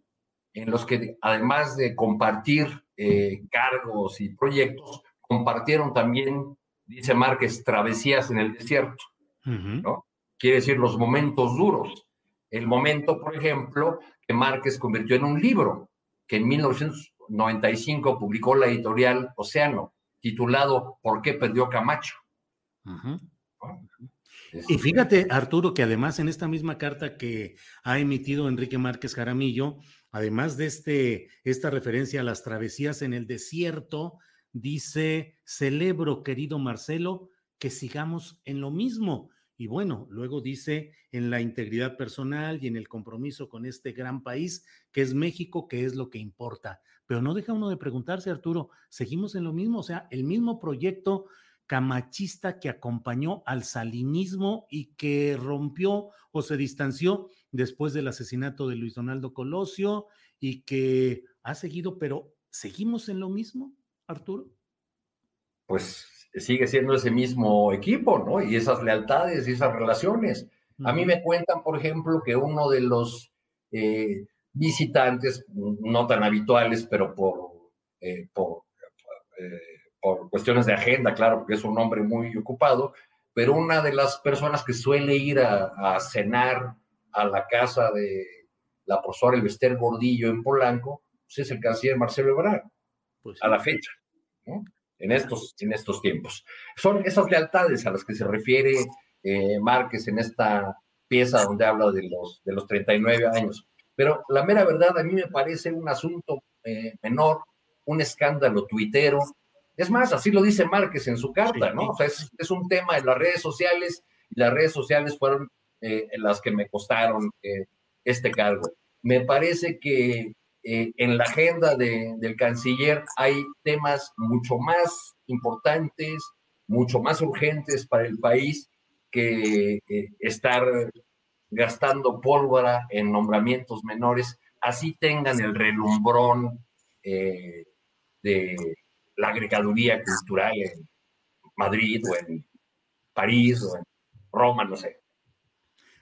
en los que, además de compartir eh, cargos y proyectos, compartieron también, dice Márquez, travesías en el desierto, ¿no? Quiere decir los momentos duros. El momento, por ejemplo, que Márquez convirtió en un libro, que en 1995 publicó la editorial Océano, titulado ¿Por qué perdió Camacho? Y fíjate, Arturo, que además en esta misma carta que ha emitido Enrique Márquez Jaramillo, además de este, esta referencia a las travesías en el desierto, dice, celebro, querido Marcelo, que sigamos en lo mismo. Y bueno, luego dice en la integridad personal y en el compromiso con este gran país que es México, que es lo que importa. Pero no deja uno de preguntarse, Arturo, ¿seguimos en lo mismo? O sea, el mismo proyecto camachista que acompañó al salinismo y que rompió o se distanció después del asesinato de Luis Donaldo Colosio y que ha seguido, pero ¿seguimos en lo mismo, Arturo? Pues sigue siendo ese mismo equipo, ¿no? Y esas lealtades y esas relaciones. A mí me cuentan, por ejemplo, que uno de los eh, visitantes, no tan habituales, pero por, eh, por eh, por cuestiones de agenda, claro, porque es un hombre muy ocupado, pero una de las personas que suele ir a, cenar a la casa de la profesora Elvester Gordillo en Polanco, pues es el canciller Marcelo Ebrard, pues a la fecha, ¿no? En, estos, en estos tiempos. Son esas lealtades a las que se refiere eh, Márquez en esta pieza donde habla de los, de los 39 años. Pero la mera verdad a mí me parece un asunto eh, menor, un escándalo tuitero, es más, así lo dice Márquez en su carta, ¿no? O sea, es, un tema de las redes sociales las redes sociales fueron eh, las que me costaron eh, este cargo. Me parece que eh, en la agenda del canciller hay temas mucho más importantes, mucho más urgentes para el país que estar gastando pólvora en nombramientos menores, así tengan el relumbrón de la agregaduría cultural en Madrid o en París o en Roma, no sé.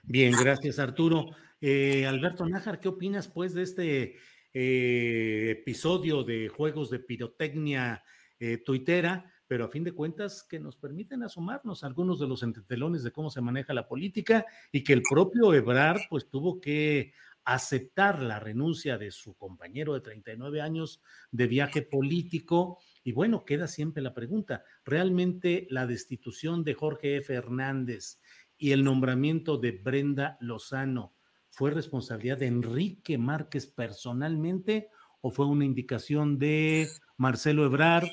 Bien, gracias Arturo. Eh, Alberto Nájar, ¿qué opinas pues de este eh, episodio de juegos de pirotecnia eh, tuitera? Pero a fin de cuentas que nos permiten asomarnos a algunos de los entretelones de cómo se maneja la política y que el propio Ebrard pues tuvo que aceptar la renuncia de su compañero de 39 años de viaje político y bueno, queda siempre la pregunta, ¿realmente la destitución de Jorge F. Hernández y el nombramiento de Brenda Lozano fue responsabilidad de Enrique Márquez personalmente o fue una indicación de Marcelo Ebrard?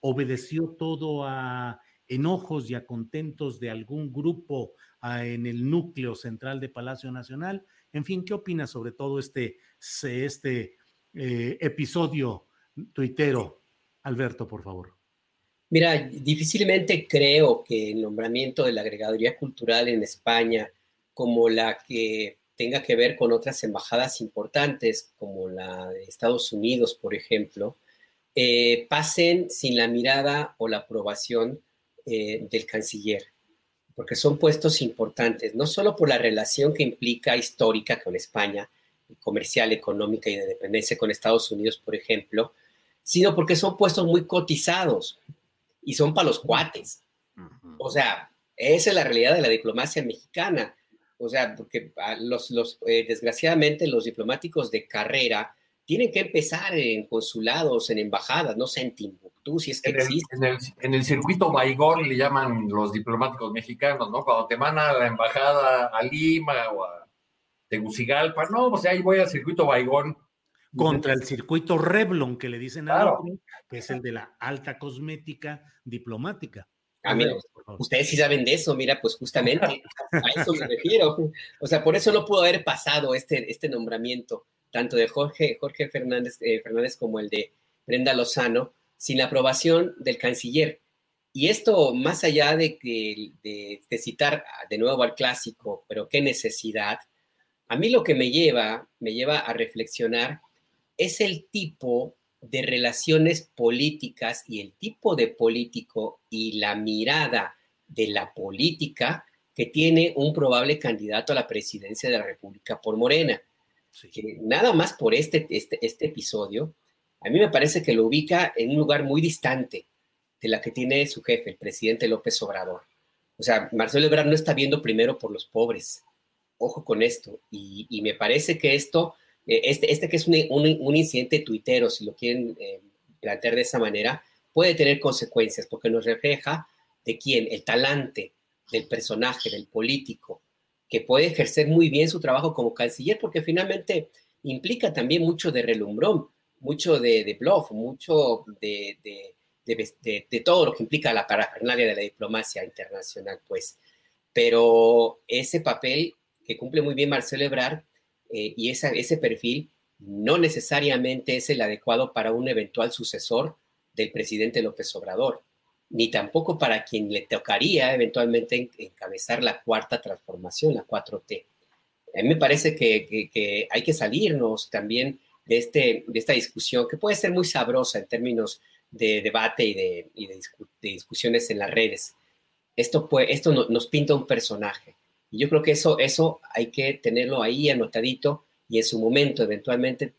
¿Obedeció todo a enojos y a contentos de algún grupo en el núcleo central de Palacio Nacional? En fin, ¿qué opinas sobre todo este, este eh, episodio tuitero Alberto, por favor. Mira, difícilmente creo que el nombramiento de la agregaduría cultural en España, como la que tenga que ver con otras embajadas importantes, como la de Estados Unidos, por ejemplo, eh, pasen sin la mirada o la aprobación eh, del canciller, porque son puestos importantes, no solo por la relación que implica histórica con España, comercial, económica y de dependencia con Estados Unidos, por ejemplo, sino porque son puestos muy cotizados y son para los cuates. O sea, esa es la realidad de la diplomacia mexicana. O sea, porque los, los eh, desgraciadamente los diplomáticos de carrera tienen que empezar en consulados, en embajadas, no sé, en Timbuktu, si es que en existe. El, en, el, circuito Baigón le llaman los diplomáticos mexicanos, ¿no? Cuando te mandan a la embajada a Lima o a Tegucigalpa, no, pues ahí voy al circuito Baigón. Contra el circuito Revlon, que le dicen a que es el de la alta cosmética diplomática. Ah, mira, ustedes sí saben de eso, mira, pues justamente a eso me refiero. O sea, por eso no pudo haber pasado este, este nombramiento, tanto de Jorge, Jorge Fernández, eh, Fernández como el de Brenda Lozano, sin la aprobación del canciller. Y esto, más allá de, de, de, citar de nuevo al clásico, pero qué necesidad, a mí lo que me lleva, me lleva a reflexionar es el tipo de relaciones políticas y el tipo de político y la mirada de la política que tiene un probable candidato a la presidencia de la República por Morena. nada más por este, este, este episodio, a mí me parece que lo ubica en un lugar muy distante de la que tiene su jefe, el presidente López Obrador. O sea, Marcelo Ebrard no está viendo primero por los pobres. Ojo con esto. Y, me parece que esto, este, este que es un, incidente tuitero, si lo quieren eh, plantear de esa manera, puede tener consecuencias porque nos refleja de quién, el talante del personaje, del político, que puede ejercer muy bien su trabajo como canciller, porque finalmente implica también mucho de relumbrón mucho de, de bluff, mucho de, de, todo lo que implica la parafernalia de la diplomacia internacional, pues. Pero ese papel que cumple muy bien Marcelo Ebrard eh, y esa, ese perfil no necesariamente es el adecuado para un eventual sucesor del presidente López Obrador, ni tampoco para quien le tocaría eventualmente encabezar la cuarta transformación, la 4T. A mí me parece que, que hay que salirnos también de, este, de esta discusión, que puede ser muy sabrosa en términos de debate y de, discusiones en las redes. Esto, puede, esto nos pinta un personaje. Y yo creo que eso, eso hay que tenerlo ahí anotadito y en su momento, eventualmente,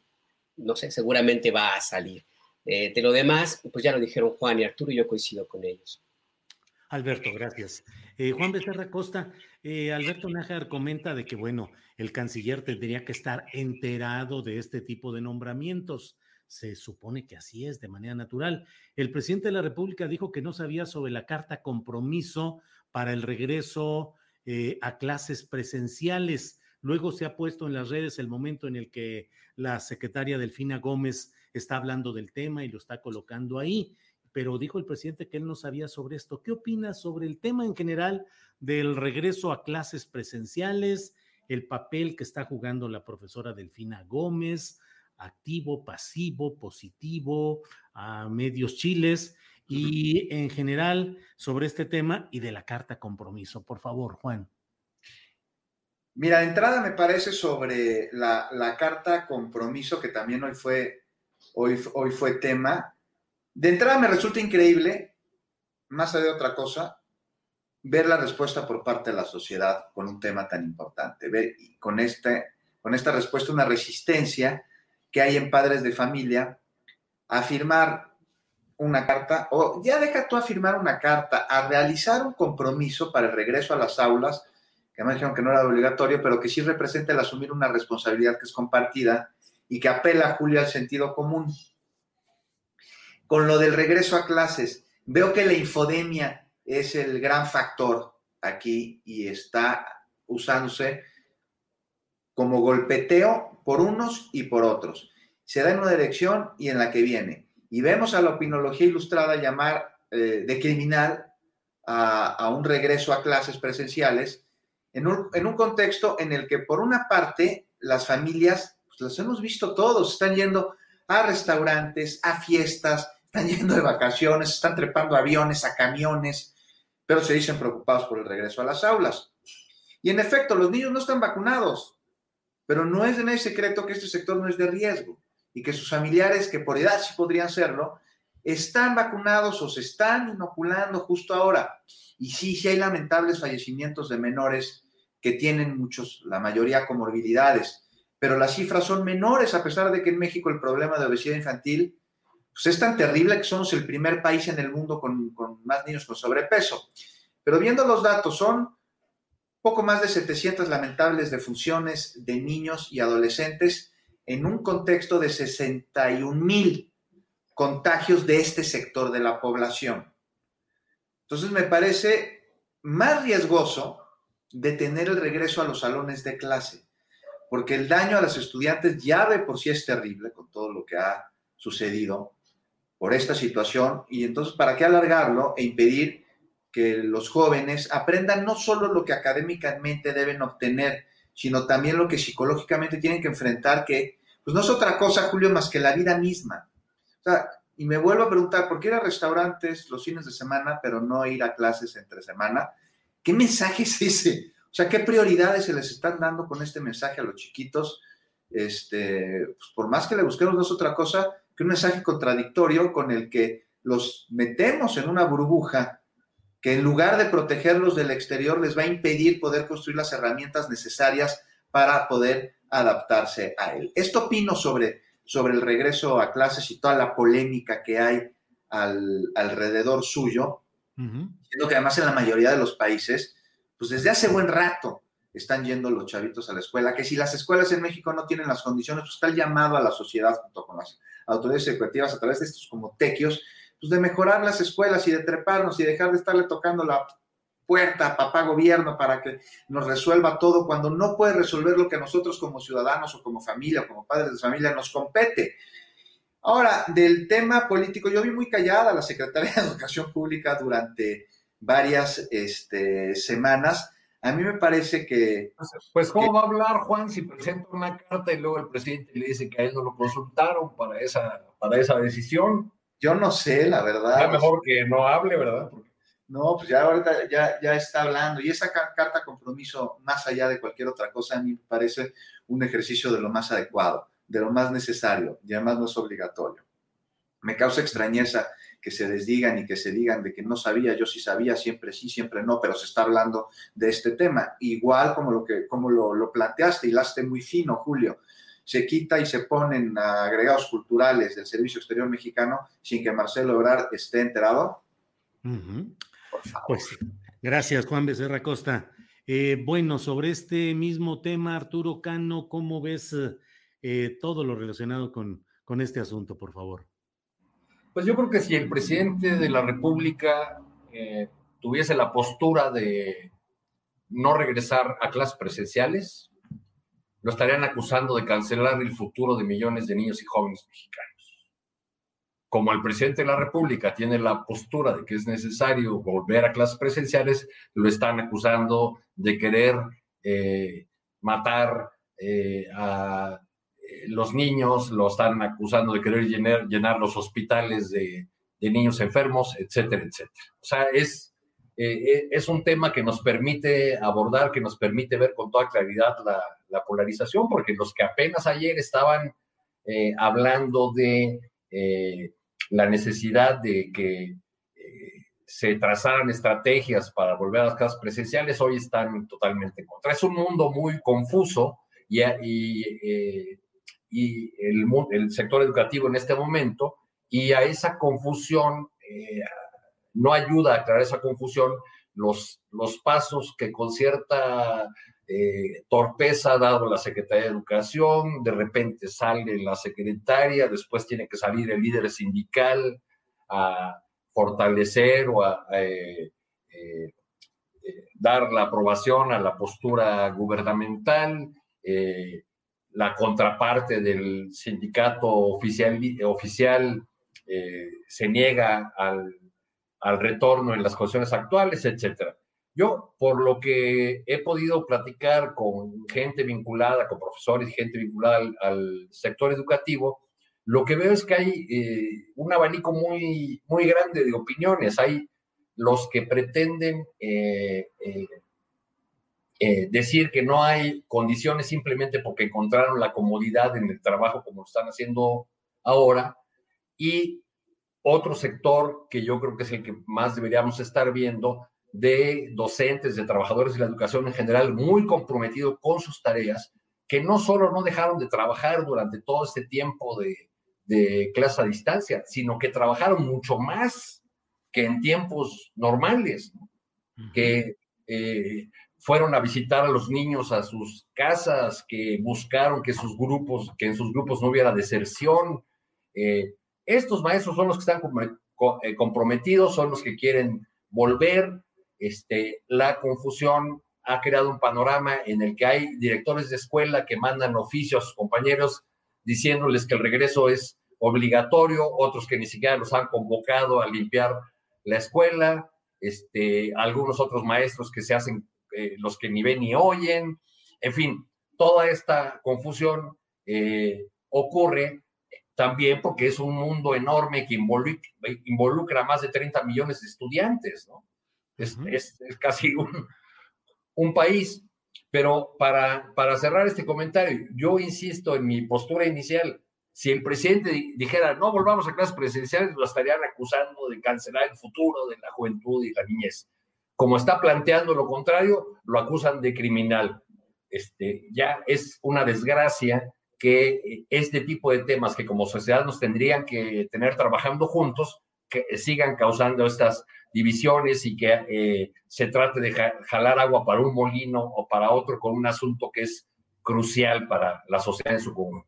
no sé, seguramente va a salir. Eh, de lo demás, pues ya lo dijeron Juan y Arturo y yo coincido con ellos. Alberto, gracias. Eh, Juan Becerra Costa, eh, Alberto Nájar comenta de que, bueno, el canciller tendría que estar enterado de este tipo de nombramientos. Se supone que así es, de manera natural. El presidente de la República dijo que no sabía sobre la carta compromiso para el regreso eh, a clases presenciales. Luego se ha puesto en las redes el momento en el que la secretaria Delfina Gómez está hablando del tema y lo está colocando ahí pero dijo el presidente que él no sabía sobre esto. ¿Qué opinas sobre el tema en general del regreso a clases presenciales, el papel que está jugando la profesora Delfina Gómez, activo, pasivo, positivo, a medios chiles y en general sobre este tema y de la carta compromiso? Por favor, Juan. Mira, de entrada me parece sobre la, carta compromiso, que también hoy fue, hoy, hoy fue tema, de entrada me resulta increíble, más allá de otra cosa, ver la respuesta por parte de la sociedad con un tema tan importante. Ver con, este, con esta respuesta una resistencia que hay en padres de familia a firmar una carta, o ya deja tú a firmar una carta, a realizar un compromiso para el regreso a las aulas, que me dijeron que no era obligatorio, pero que sí representa el asumir una responsabilidad que es compartida y que apela, Julio, al sentido común. Con lo del regreso a clases, veo que la infodemia es el gran factor aquí y está usándose como golpeteo por unos y por otros. Se da en una dirección y en la que viene. Y vemos a la opinología ilustrada llamar eh, de criminal a, un regreso a clases presenciales en un, en un, contexto en el que, por una parte, las familias, pues las hemos visto todos, están yendo a restaurantes, a fiestas, están yendo de vacaciones, están trepando aviones, a camiones, pero se dicen preocupados por el regreso a las aulas. Y en efecto, los niños no están vacunados, pero no es de nadie secreto que este sector no es de riesgo y que sus familiares, que por edad sí podrían serlo, están vacunados o se están inoculando justo ahora. Y sí, sí hay lamentables fallecimientos de menores que tienen muchos, la mayoría comorbilidades, pero las cifras son menores a pesar de que en México el problema de obesidad infantil pues es tan terrible que somos el primer país en el mundo con, más niños con sobrepeso. Pero viendo los datos, son poco más de 700 lamentables defunciones de niños y adolescentes en un contexto de 61 mil contagios de este sector de la población. Entonces me parece más riesgoso detener el regreso a los salones de clase, porque el daño a los estudiantes ya de por sí es terrible con todo lo que ha sucedido por esta situación y entonces para qué alargarlo e impedir que los jóvenes aprendan no solo lo que académicamente deben obtener, sino también lo que psicológicamente tienen que enfrentar, que pues no es otra cosa, Julio, más que la vida misma. O sea, y me vuelvo a preguntar, ¿por qué ir a restaurantes los fines de semana, pero no ir a clases entre semana? ¿Qué mensaje es ese? O sea, ¿qué prioridades se les están dando con este mensaje a los chiquitos? Este, pues por más que le busquemos, no es otra cosa que un mensaje contradictorio con el que los metemos en una burbuja que en lugar de protegerlos del exterior les va a impedir poder construir las herramientas necesarias para poder adaptarse a él. Esto opino sobre, sobre el regreso a clases y toda la polémica que hay al, alrededor suyo, siendo que además en la mayoría de los países, pues desde hace buen rato están yendo los chavitos a la escuela, que si las escuelas en México no tienen las condiciones, pues está el llamado a la sociedad junto con las autoridades educativas a través de estos como tequios, pues de mejorar las escuelas y de treparnos y dejar de estarle tocando la puerta a papá gobierno para que nos resuelva todo cuando no puede resolver lo que nosotros como ciudadanos o como familia o como padres de familia nos compete. Ahora, del tema político, yo vi muy callada a la secretaria de Educación Pública durante varias este, semanas. A mí me parece que... Pues, ¿cómo va a hablar Juan si presenta una carta y luego el presidente le dice que a él no lo consultaron para esa, para esa decisión? Yo no sé, la verdad. Es mejor que no hable, ¿verdad? No, pues ya ahorita ya, ya está hablando. Y esa carta compromiso, más allá de cualquier otra cosa, a mí me parece un ejercicio de lo más adecuado, de lo más necesario, y además no es obligatorio. Me causa extrañeza que se desdigan y que se digan de que no sabía, yo sí sabía, siempre sí, siempre no, pero se está hablando de este tema. Igual como lo que como lo, lo planteaste, muy fino, Julio se quita y se ponen agregados culturales del Servicio Exterior Mexicano sin que Marcelo Ebrard esté enterado? Pues gracias, Juan Becerra Costa. Eh, bueno, sobre este mismo tema, Arturo Cano, ¿cómo ves eh, todo lo relacionado con, con este asunto, por favor? Pues yo creo que si el presidente de la República eh, tuviese la postura de no regresar a clases presenciales, lo estarían acusando de cancelar el futuro de millones de niños y jóvenes mexicanos. Como el presidente de la República tiene la postura de que es necesario volver a clases presenciales, lo están acusando de querer eh, matar eh, a eh, los niños, lo están acusando de querer llenar, los hospitales de, niños enfermos, etcétera, etcétera. O sea, es es un tema que nos permite abordar, que nos permite ver con toda claridad la, polarización, porque los que apenas ayer estaban hablando de la necesidad de que se trazaran estrategias para volver a las casas presenciales, hoy están totalmente en contra. Es un mundo muy confuso y, y el, sector educativo en este momento, y a esa confusión no ayuda a aclarar esa confusión los pasos que con cierta eh, torpeza ha dado la Secretaría de Educación, de repente sale la secretaria, después tiene que salir el líder sindical a fortalecer o a eh, eh, dar la aprobación a la postura gubernamental, la contraparte del sindicato oficial, oficial se niega al al retorno en las condiciones actuales, etcétera. Yo, por lo que he podido platicar con gente vinculada, con profesores, gente vinculada al, sector educativo, lo que veo es que hay eh, un abanico muy, muy grande de opiniones. Hay los que pretenden eh, eh, decir que no hay condiciones simplemente porque encontraron la comodidad en el trabajo como lo están haciendo ahora, y otro sector que yo creo que es el que más deberíamos estar viendo de docentes, de trabajadores de la educación en general, muy comprometido con sus tareas, que no solo no dejaron de trabajar durante todo este tiempo de, de clase a distancia, sino que trabajaron mucho más que en tiempos normales, que eh, fueron a visitar a los niños a sus casas, que buscaron que sus grupos, que en sus grupos no hubiera deserción, eh, estos maestros son los que están eh, comprometidos, son los que quieren volver. Este, la confusión ha creado un panorama en el que hay directores de escuela que mandan oficios a sus compañeros diciéndoles que el regreso es obligatorio, otros que ni siquiera los han convocado a limpiar la escuela, este, algunos otros maestros que se hacen eh, los que ni ven ni oyen, en fin, toda esta confusión eh, ocurre también porque es un mundo enorme que involucra, involucra más de 30 millones de estudiantes, ¿no? Es, es, casi un, un, país. Pero para, para cerrar este comentario, yo insisto en mi postura inicial. Si el presidente dijera no volvamos a clases presenciales, lo estarían acusando de cancelar el futuro de la juventud y la niñez. Como está planteando lo contrario, lo acusan de criminal. Este, ya es una desgracia que este tipo de temas que como sociedad nos tendrían que tener trabajando juntos, que sigan causando estas divisiones y que eh, se trate de jalar agua para un molino o para otro con un asunto que es crucial para la sociedad en su conjunto.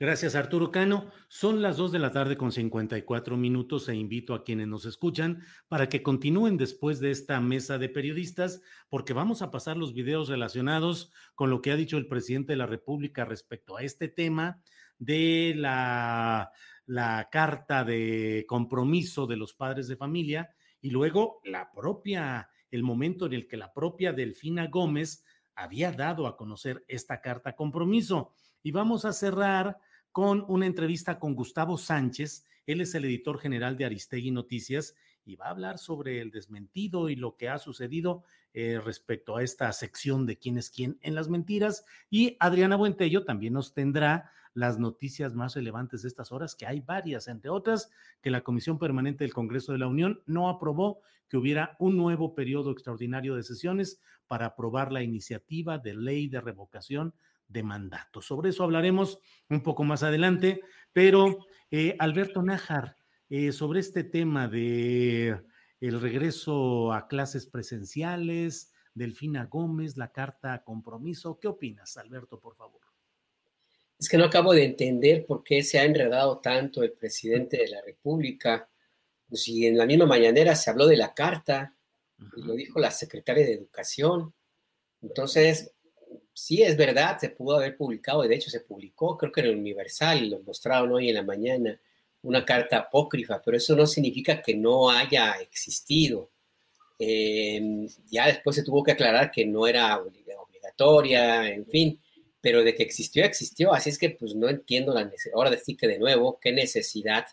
Gracias, Arturo Cano. Son las 2 de la tarde con 54 minutos e invito a quienes nos escuchan para que continúen después de esta mesa de periodistas, porque vamos a pasar los videos relacionados con lo que ha dicho el presidente de la República respecto a este tema de la, la carta de compromiso de los padres de familia y luego la propia, el momento en el que la propia Delfina Gómez había dado a conocer esta carta compromiso. Y vamos a cerrar con una entrevista con Gustavo Sánchez. Él es el editor general de Aristegui Noticias y va a hablar sobre el desmentido y lo que ha sucedido eh, respecto a esta sección de quién es quién en las mentiras. Y Adriana Buentello también nos tendrá las noticias más relevantes de estas horas, que hay varias, entre otras, que la Comisión Permanente del Congreso de la Unión no aprobó que hubiera un nuevo periodo extraordinario de sesiones para aprobar la iniciativa de ley de revocación de mandato. Sobre eso hablaremos un poco más adelante, pero eh, Alberto Nájar, eh, sobre este tema de el regreso a clases presenciales, Delfina Gómez, la carta compromiso, ¿qué opinas, Alberto, por favor? Es que no acabo de entender por qué se ha enredado tanto el presidente de la República. Si en la misma mañanera se habló de la carta, y lo dijo la secretaria de Educación. Entonces, sí es verdad, se pudo haber publicado, de hecho se publicó, creo que en el Universal, lo mostraron hoy en la mañana, una carta apócrifa, pero eso no significa que no haya existido. Em, ya después se tuvo que aclarar que no era obligatoria, en fin, pero de que existió, existió, así es que pues no entiendo la necesidad, ahora decir que de nuevo, qué necesidad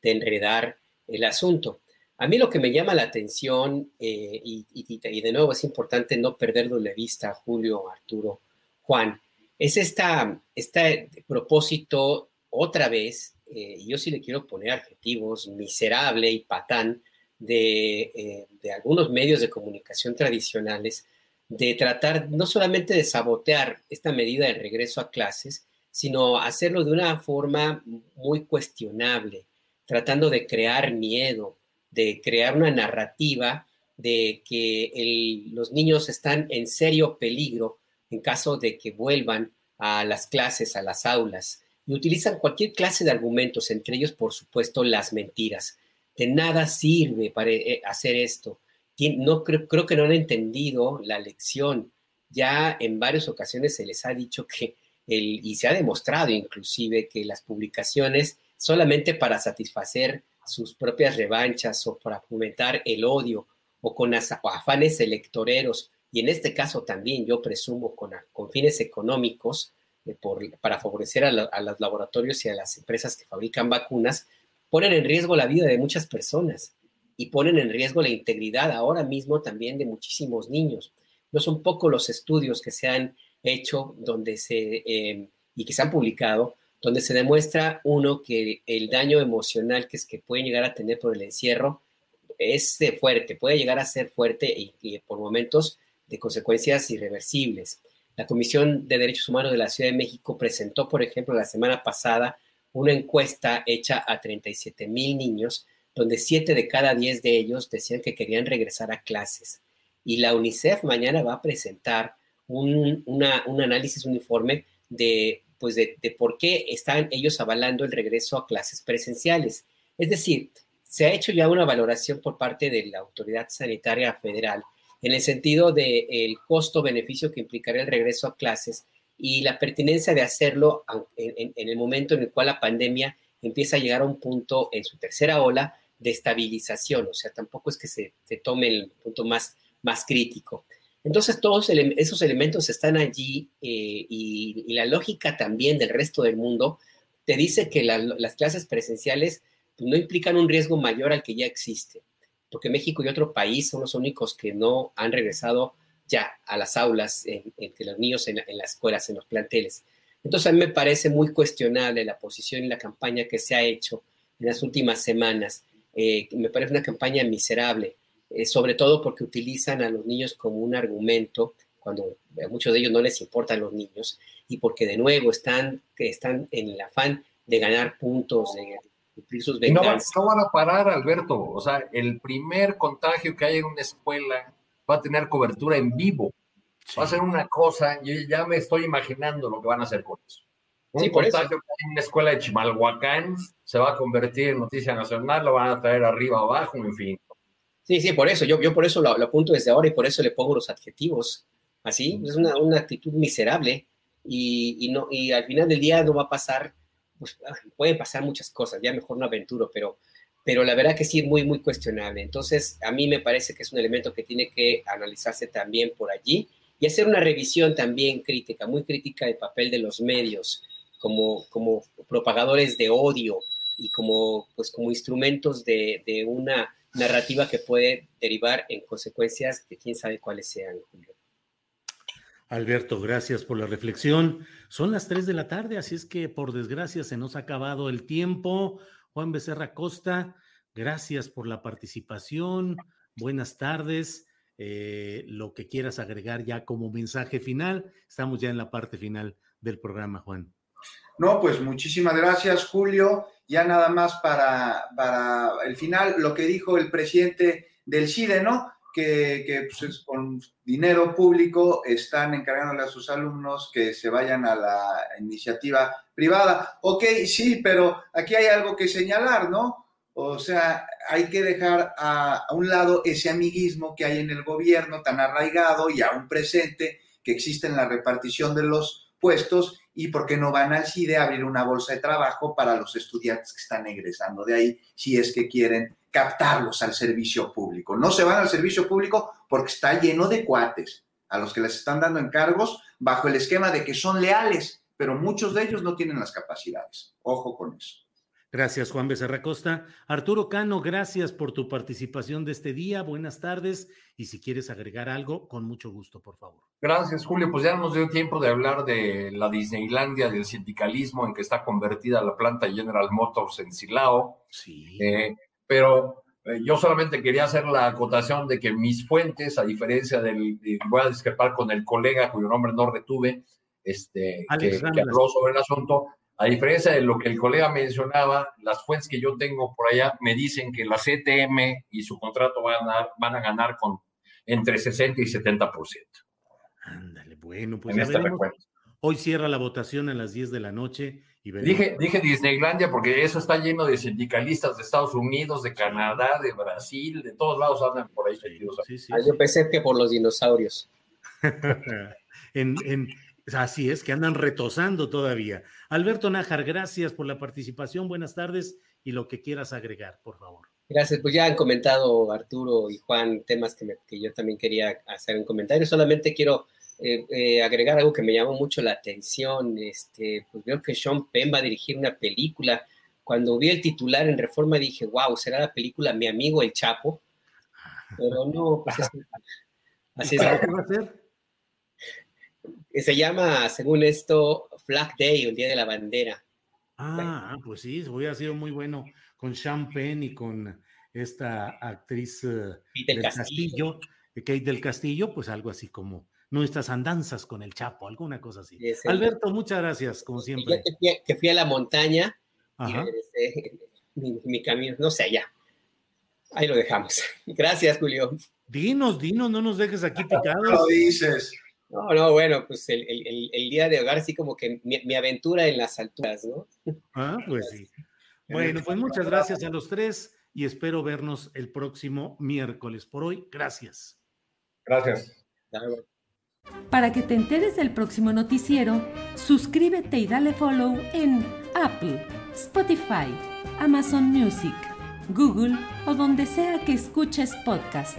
de enredar el asunto. A mí lo que me llama la atención, eh, y, de nuevo es importante no perderlo de vista, Julio, Arturo, Juan, es esta, este propósito otra vez, eh, yo sí le quiero poner adjetivos, miserable y patán de, eh, de algunos medios de comunicación tradicionales, de tratar no solamente de sabotear esta medida de regreso a clases, sino hacerlo de una forma muy cuestionable, tratando de crear miedo, de crear una narrativa de que los niños están en serio peligro en caso de que vuelvan a las clases, a las aulas, y utilizan cualquier clase de argumentos, entre ellos, por supuesto, las mentiras. De nada sirve para eh, hacer esto. No, creo, creo que no han entendido la lección. Ya en varias ocasiones se les ha dicho que, el, y se ha demostrado inclusive, que las publicaciones solamente para satisfacer sus propias revanchas o para fomentar el odio o con afanes electoreros, y en este caso también yo presumo con, con fines económicos, eh, para favorecer a, los laboratorios y a las empresas que fabrican vacunas, ponen en riesgo la vida de muchas personas y ponen en riesgo la integridad ahora mismo también de muchísimos niños. No son pocos los estudios que se han hecho donde se, eh, y que se han publicado donde se demuestra, uno, que el daño emocional que, es que pueden llegar a tener por el encierro es fuerte, puede llegar a ser fuerte y, por momentos de consecuencias irreversibles. La Comisión de Derechos Humanos de la Ciudad de México presentó, por ejemplo, la semana pasada una encuesta hecha a 37 mil niños, donde 7 de cada 10 de ellos decían que querían regresar a clases. Y la UNICEF mañana va a presentar un, un análisis, un informe de pues de, por qué están ellos avalando el regreso a clases presenciales. Es decir, se ha hecho ya una valoración por parte de la Autoridad Sanitaria Federal en el sentido del el costo-beneficio que implicaría el regreso a clases y la pertinencia de hacerlo en, el momento en el cual la pandemia empieza a llegar a un punto en su tercera ola de estabilización, o sea, tampoco es que se, tome el punto más, más crítico. Entonces, todos esos elementos están allí eh, y, la lógica también del resto del mundo te dice que las clases presenciales pues, no implican un riesgo mayor al que ya existe, porque México y otro país son los únicos que no han regresado ya a las aulas, entre los niños en, las escuelas, en los planteles. Entonces a mí me parece muy cuestionable la posición y la campaña que se ha hecho en las últimas semanas. Eh, me parece una campaña miserable, eh, sobre todo porque utilizan a los niños como un argumento, cuando a muchos de ellos no les importan los niños, y porque de nuevo están, están en el afán de ganar puntos, de cumplir sus venganzas. No, no van a parar, Alberto. O sea, el primer contagio que hay en una escuela va a tener cobertura en vivo. Va a ser una cosa, yo ya me estoy imaginando lo que van a hacer con eso. Un sí, contagio en una escuela de Chimalhuacán se va a convertir en noticia nacional, lo van a traer arriba abajo, en fin. Sí, sí, por eso, yo, yo por eso lo, apunto desde ahora y por eso le pongo los adjetivos. Así, es una, una actitud miserable y, y, no, y al final del día no va a pasar, pues ah, pueden pasar muchas cosas, ya mejor no aventuro, pero pero la verdad que sí es muy, muy cuestionable. Entonces, a mí me parece que es un elemento que tiene que analizarse también por allí y hacer una revisión también crítica, muy crítica del papel de los medios como, como propagadores de odio y como, pues, como instrumentos de, de una narrativa que puede derivar en consecuencias de quién sabe cuáles sean, Julio. Alberto, gracias por la reflexión. Son las 3 de la tarde, así es que por desgracia se nos ha acabado el tiempo. Juan Becerra Costa, gracias por la participación. Buenas tardes. Eh, lo que quieras agregar ya como mensaje final. Estamos ya en la parte final del programa, Juan. No, pues muchísimas gracias, Julio. Ya nada más para, para el final, lo que dijo el presidente del CIDE, ¿no? Que, pues, con dinero público están encargándole a sus alumnos que se vayan a la iniciativa privada. Ok, sí, pero aquí hay algo que señalar, ¿no? O sea, hay que dejar a, un lado ese amiguismo que hay en el gobierno tan arraigado y aún presente que existe en la repartición de los puestos y por qué no van al CIDE a abrir una bolsa de trabajo para los estudiantes que están egresando de ahí, si es que quieren captarlos al servicio público. No se van al servicio público porque está lleno de cuates a los que les están dando encargos bajo el esquema de que son leales pero muchos de ellos no tienen las capacidades. Ojo con eso. Gracias, Juan Becerra Costa. Arturo Cano, gracias por tu participación de este día. Buenas tardes. Y si quieres agregar algo, con mucho gusto, por favor. Gracias, Julio. Pues ya nos dio tiempo de hablar de la Disneylandia, del sindicalismo en que está convertida la planta General Motors en Silao. Sí. Eh, pero eh, yo solamente quería hacer la acotación de que mis fuentes, a diferencia del, voy a discrepar con el colega cuyo nombre no retuve, este, que, habló sobre el asunto. A diferencia de lo que el colega mencionaba, las fuentes que yo tengo por allá me dicen que la CTM y su contrato van a, van a ganar con entre 60 y 70%. Ándale, bueno, pues este Hoy cierra la votación a las 10 de la noche. Y dije, dije Disneylandia porque eso está lleno de sindicalistas de Estados Unidos, de Canadá, de Brasil, de todos lados andan por ahí. Ah, yo pensé que por los dinosaurios. en, en, Así es, que andan retosando todavía. Alberto Nájar, gracias por la participación. Buenas tardes y lo que quieras agregar, por favor. Gracias, pues ya han comentado Arturo y Juan temas que, yo también quería hacer un comentario. Solamente quiero eh, eh, agregar algo que me llamó mucho la atención. Este, pues veo que Sean Penn va a dirigir una película. Cuando vi el titular en Reforma dije, wow, será la película Mi amigo el Chapo. Pero no, pues así es. ¿Qué va a ser? Se llama, según esto, Flag Day, el Día de la Bandera. Ah, pues sí, hubiera sido muy bueno con Sean Penn y con esta actriz uh, del Castillo. Kate del Castillo, pues algo así como nuestras andanzas con el Chapo, alguna cosa así. Alberto, muchas gracias, como siempre. que, fui, a la montaña mi, mi, camino, no sé, ya. Ahí lo dejamos. Gracias, Julio. Dinos, dinos, no nos dejes aquí picados. No lo dices. No, no, bueno, pues el, día de hogar, sí como que mi, aventura en las alturas, ¿no? Ah, pues sí. Bueno, pues muchas gracias a los tres y espero vernos el próximo miércoles. Por hoy, gracias. Gracias. Para que te enteres del próximo noticiero, suscríbete y dale follow en Apple, Spotify, Amazon Music, Google o donde sea que escuches podcast.